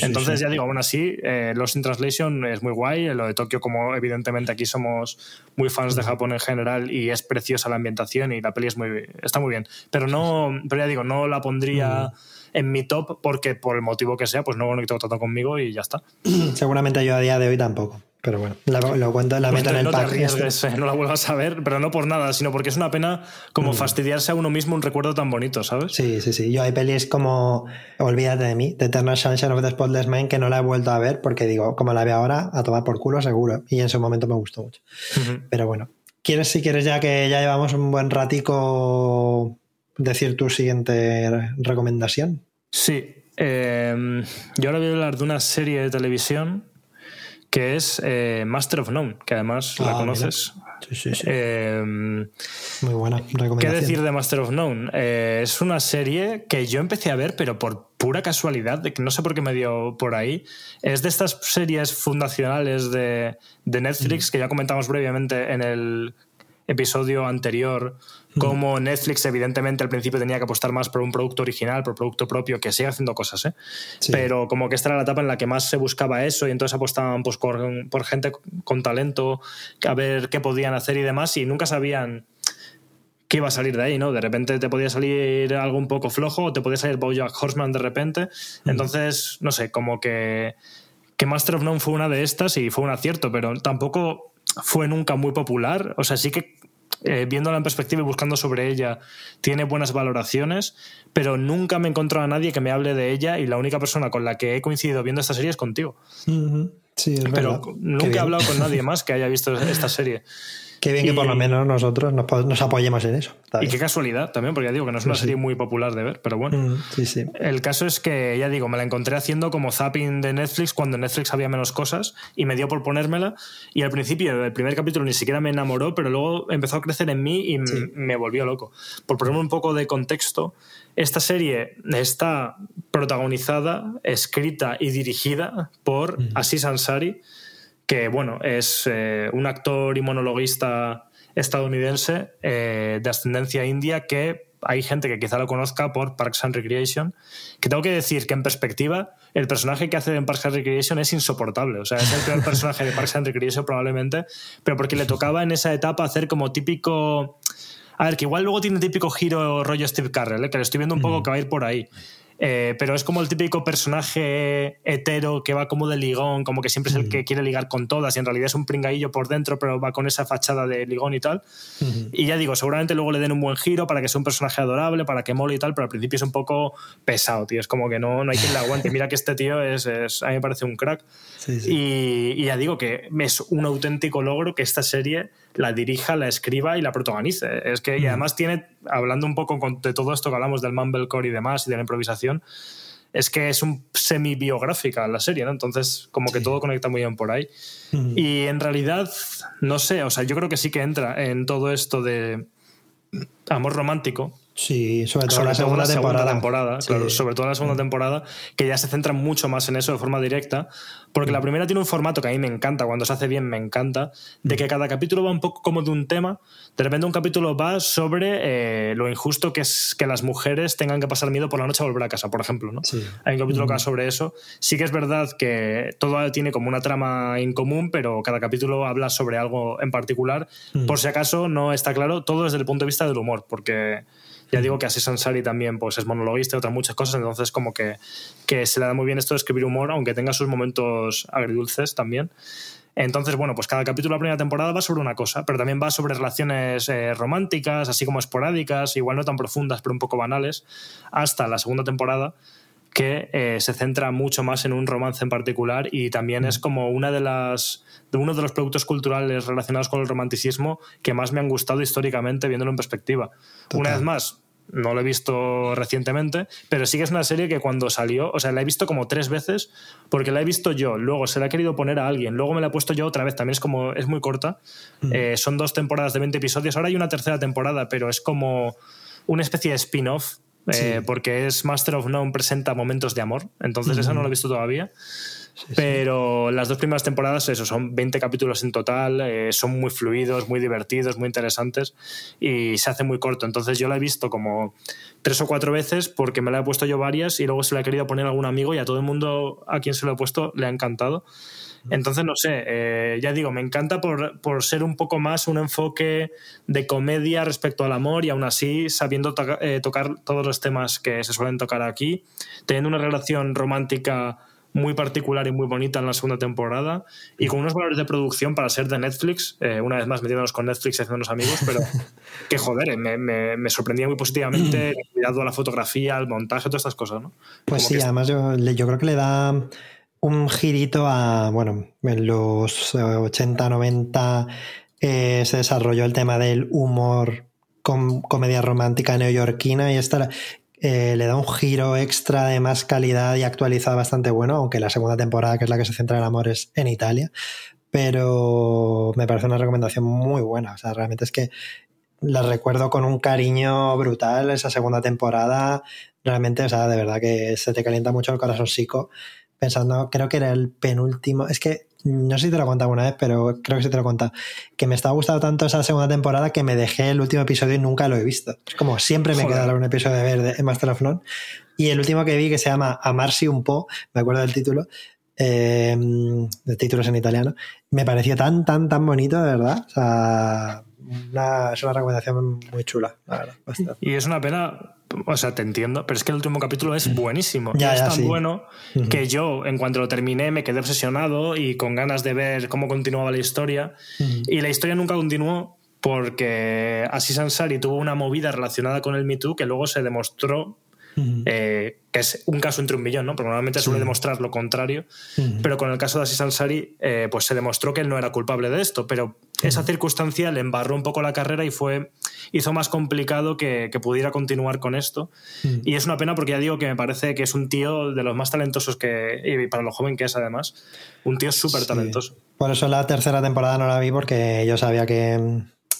Entonces, ya digo, aún así, eh, Los in Translation es muy guay. Lo de Tokio, como evidentemente aquí somos muy fans de Japón en general y es preciosa la ambientación y la peli es muy, está muy bien. Pero no, pero ya digo, no la pondría en mi top porque por el motivo que sea, pues no conecto tanto conmigo y ya está. [clears throat] Seguramente yo a día de hoy tampoco. Pero bueno, lo cuento, la meto en el no pack. Te eh, no la vuelvas a ver, pero no por nada, sino porque es una pena como mm. fastidiarse a uno mismo un recuerdo tan bonito, ¿sabes? Sí, sí, sí. Yo hay pelis como Olvídate de mí, The Eternal Sunshine of the Spotless Mind, que no la he vuelto a ver porque digo, como la veo ahora, a tomar por culo seguro. Y en su momento me gustó mucho. Pero bueno, ¿quieres, si quieres, ya que ya llevamos un buen ratico, decir tu siguiente recomendación? Sí. Eh, yo ahora voy a hablar de una serie de televisión que es eh, Master of None, que además la ah, conoces. Sí, sí, sí. Eh, Muy buena recomendación. ¿Qué decir de Master of None? Eh, es una serie que yo empecé a ver, pero por pura casualidad, de que no sé por qué me dio por ahí. Es de estas series fundacionales de, de Netflix mm. que ya comentamos brevemente en el episodio anterior como Netflix evidentemente al principio tenía que apostar más por un producto original, por producto propio, que sigue haciendo cosas, ¿eh? pero como que esta era la etapa en la que más se buscaba eso y entonces apostaban pues, por, gente con talento, a ver qué podían hacer y demás y nunca sabían qué iba a salir de ahí, ¿no? De repente te podía salir algo un poco flojo o te podía salir Bojack Horseman de repente. Entonces, no sé, como que, que Master of None fue una de estas y fue un acierto, pero tampoco fue nunca muy popular. O sea, sí que eh, viéndola en perspectiva y buscando sobre ella, tiene buenas valoraciones, pero nunca me he encontrado a nadie que me hable de ella y la única persona con la que he coincidido viendo esta serie es contigo. Sí, es pero nunca he hablado con nadie más que haya visto esta serie. Qué bien que por lo menos nosotros nos, apoyemos en eso. Y qué casualidad también, porque ya digo que no es una serie muy popular de ver, pero bueno. Mm, sí, sí. El caso es que, ya digo, me la encontré haciendo como zapping de Netflix cuando en Netflix había menos cosas y me dio por ponérmela. Y al principio, el primer capítulo ni siquiera me enamoró, pero luego empezó a crecer en mí y me volvió loco. Por ponerme un poco de contexto, esta serie está protagonizada, escrita y dirigida por Asis Ansari que bueno, es eh, un actor y monologuista estadounidense eh, de ascendencia india que hay gente que quizá lo conozca por Parks and Recreation, que tengo que decir que en perspectiva el personaje que hace en Parks and Recreation es insoportable, o sea, es el peor [laughs] personaje de Parks and Recreation probablemente, pero porque le tocaba en esa etapa hacer como típico... A ver, que igual luego tiene típico giro rollo Steve Carrell, ¿eh? que lo estoy viendo un poco que va a ir por ahí. Eh, pero es como el típico personaje hetero que va como de ligón, como que siempre es el que quiere ligar con todas y en realidad es un pringadillo por dentro, pero va con esa fachada de ligón y tal. Y ya digo, seguramente luego le den un buen giro para que sea un personaje adorable, para que mole y tal, pero al principio es un poco pesado, tío. Es como que no, no hay quien le aguante. Mira que este tío es, a mí me parece un crack. Y, y ya digo que es un auténtico logro que esta serie la dirija, la escriba y la protagonice. Es que, y además tiene, hablando un poco de todo esto que hablamos del mumblecore y demás y de la improvisación, es que es un semi-biográfica la serie, ¿no? Entonces, como que todo conecta muy bien por ahí. Y en realidad, no sé, o sea, yo creo que sí que entra en todo esto de amor romántico, Sí, sobre todo la segunda, temporada. sobre todo en la segunda temporada, que ya se centra mucho más en eso de forma directa, porque la mm. primera tiene un formato que a mí me encanta, cuando se hace bien me encanta, de mm. que cada capítulo va un poco como de un tema, de repente un capítulo va sobre eh, lo injusto que es que las mujeres tengan que pasar miedo por la noche a volver a casa, por ejemplo, ¿no? Hay un capítulo que va sobre eso. Sí que es verdad que todo tiene como una trama en común, pero cada capítulo habla sobre algo en particular. Por si acaso no está claro, todo desde el punto de vista del humor, porque ya digo que así Sansari también pues, es monologuista y otras muchas cosas, entonces como que, que se le da muy bien esto de escribir humor, aunque tenga sus momentos agridulces también. Entonces, bueno, pues cada capítulo de la primera temporada va sobre una cosa, pero también va sobre relaciones eh, románticas, así como esporádicas, igual no tan profundas, pero un poco banales, hasta la segunda temporada, que eh, se centra mucho más en un romance en particular y también es como una de las de uno de los productos culturales relacionados con el romanticismo que más me han gustado históricamente viéndolo en perspectiva. Una vez más, no lo he visto recientemente, pero sí que es una serie que cuando salió, o sea, la he visto como tres veces, porque la he visto yo, luego se la he querido poner a alguien, luego me la he puesto yo otra vez, también es como, es muy corta, Mm. Eh, son dos temporadas de 20 episodios, ahora hay una tercera temporada, pero es como una especie de spin-off, eh, porque es Master of None presenta momentos de amor, entonces esa no la he visto todavía. Pero las dos primeras temporadas, eso, son 20 capítulos en total, eh, son muy fluidos, muy divertidos, muy interesantes y se hace muy corto. Entonces yo la he visto como tres o cuatro veces porque me la he puesto yo varias y luego se la he querido poner a algún amigo y a todo el mundo a quien se lo he puesto le ha encantado. Entonces, no sé, eh, ya digo, me encanta por, por, ser un poco más un enfoque de comedia respecto al amor y aún así sabiendo toca, eh, tocar todos los temas que se suelen tocar aquí, teniendo una relación romántica muy particular y muy bonita en la segunda temporada y con unos valores de producción para ser de Netflix, eh, una vez más metiéndonos con Netflix y haciéndonos amigos, pero [laughs] que joder, eh, me, me, me, sorprendía muy positivamente [clears throat] el cuidado a la fotografía, al montaje, todas estas cosas, ¿no? Pues Como sí, además yo, creo que le da un girito a, bueno, en los 80, 90 eh, se desarrolló el tema del humor con comedia romántica neoyorquina y esta eh, le da un giro extra de más calidad y actualizado bastante bueno, aunque la segunda temporada, que es la que se centra en el amor, es en Italia. Pero me parece una recomendación muy buena. O sea, realmente es que la recuerdo con un cariño brutal esa segunda temporada. Realmente, o sea, de verdad que se te calienta mucho el corazón psico. Pensando, creo que era el penúltimo. Es que no sé si te lo he contado alguna vez, pero creo que sí te lo he contado. Que me estaba gustando tanto esa segunda temporada que me dejé el último episodio y nunca lo he visto. Es como siempre me queda un episodio de ver de Master of None. Y el último que vi, que se llama Amarsi un po', me acuerdo del título, eh, el título es en italiano, me pareció tan, tan, tan bonito, de verdad. O sea, una- es una recomendación muy chula, la verdad. bastante. Y es una pena, o sea, te entiendo, pero es que el último capítulo es buenísimo. Ya, es ya, tan sí. bueno que yo, en cuanto lo terminé, me quedé obsesionado y con ganas de ver cómo continuaba la historia. Y la historia nunca continuó porque Aziz Ansari tuvo una movida relacionada con el Me Too que luego se demostró eh, que es un caso entre un millón, ¿no? Porque normalmente suele demostrar lo contrario. Pero con el caso de Aziz Ansari, eh, pues se demostró que él no era culpable de esto. Pero esa circunstancia le embarró un poco la carrera y fue hizo más complicado que, que pudiera continuar con esto. Y es una pena porque ya digo que me parece que es un tío de los más talentosos que, y para lo joven que es además, un tío súper Sí. talentoso. Por eso la tercera temporada no la vi porque yo sabía que,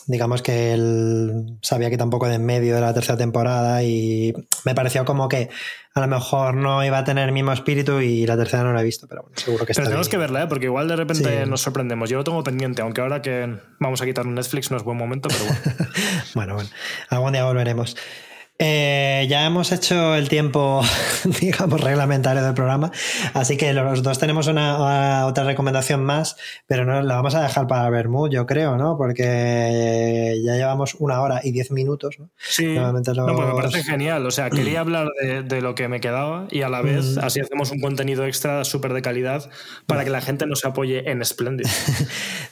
digamos que él sabía que tampoco de en medio de la tercera temporada y me pareció como que a lo mejor no iba a tener el mismo espíritu y la tercera no la he visto, pero bueno, seguro que está Pero tenemos bien. que verla, ¿eh? porque igual de repente Sí. nos sorprendemos. Yo lo tengo pendiente, aunque ahora que vamos a quitar Netflix no es buen momento, pero bueno. [laughs] Bueno, bueno, algún día volveremos. Eh, ya hemos hecho el tiempo, [laughs] digamos, reglamentario del programa, así que los dos tenemos una, una- otra recomendación más, pero no la vamos a dejar para Bermud, yo creo, ¿no? Porque ya llevamos una hora y diez minutos, ¿no? Sí, Normalmente no, pues me parece genial. O sea, quería hablar de, de lo que me quedaba y a la vez así hacemos un contenido extra súper de calidad para que la gente nos apoye en Splendid. [laughs]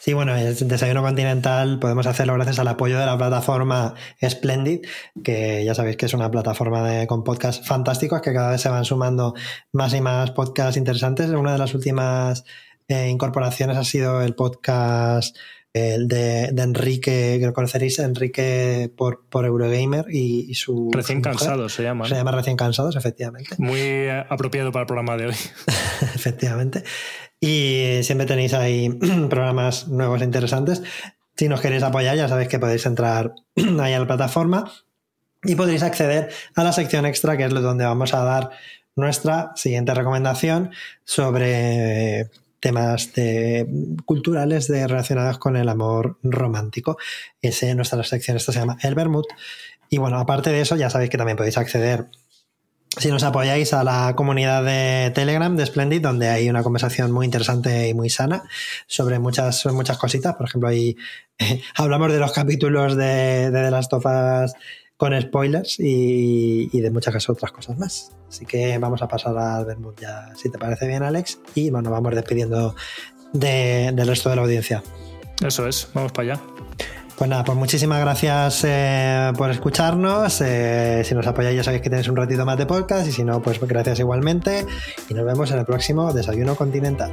Sí, bueno, el desayuno continental podemos hacerlo gracias al apoyo de la plataforma Splendid, que ya sabéis que es una plataforma de, con podcasts fantásticos que cada vez se van sumando más y más podcasts interesantes. Una de las últimas eh, incorporaciones ha sido el podcast el de, de Enrique, que lo conoceréis, Enrique por, por Eurogamer y, y su. Recién cansados se llama. Se llama Recién Cansados, efectivamente. Muy eh, apropiado para el programa de hoy. [laughs] efectivamente. Y siempre tenéis ahí [clears throat] programas nuevos e interesantes. Si nos queréis apoyar, ya sabéis que podéis entrar [clears throat] ahí a la plataforma y podréis acceder a la sección extra, que es donde vamos a dar nuestra siguiente recomendación sobre temas de, culturales de, relacionados con el amor romántico. Ese, nuestra sección esta se llama El Bermud. Y bueno, aparte de eso, ya sabéis que también podéis acceder si nos apoyáis a la comunidad de Telegram de Splendid, donde hay una conversación muy interesante y muy sana sobre muchas, muchas cositas. Por ejemplo, ahí [laughs] hablamos de los capítulos de, de The Last of Us con spoilers y, y de muchas otras cosas más. Así que vamos a pasar al Bermud ya, si te parece bien, Alex. Y bueno, vamos despidiendo de- del resto de la audiencia. Eso es, vamos para allá. Pues nada, pues muchísimas gracias eh, por escucharnos. Eh, si nos apoyáis ya sabéis que tenéis un ratito más de podcast y si no, pues gracias igualmente. Y nos vemos en el próximo Desayuno Continental.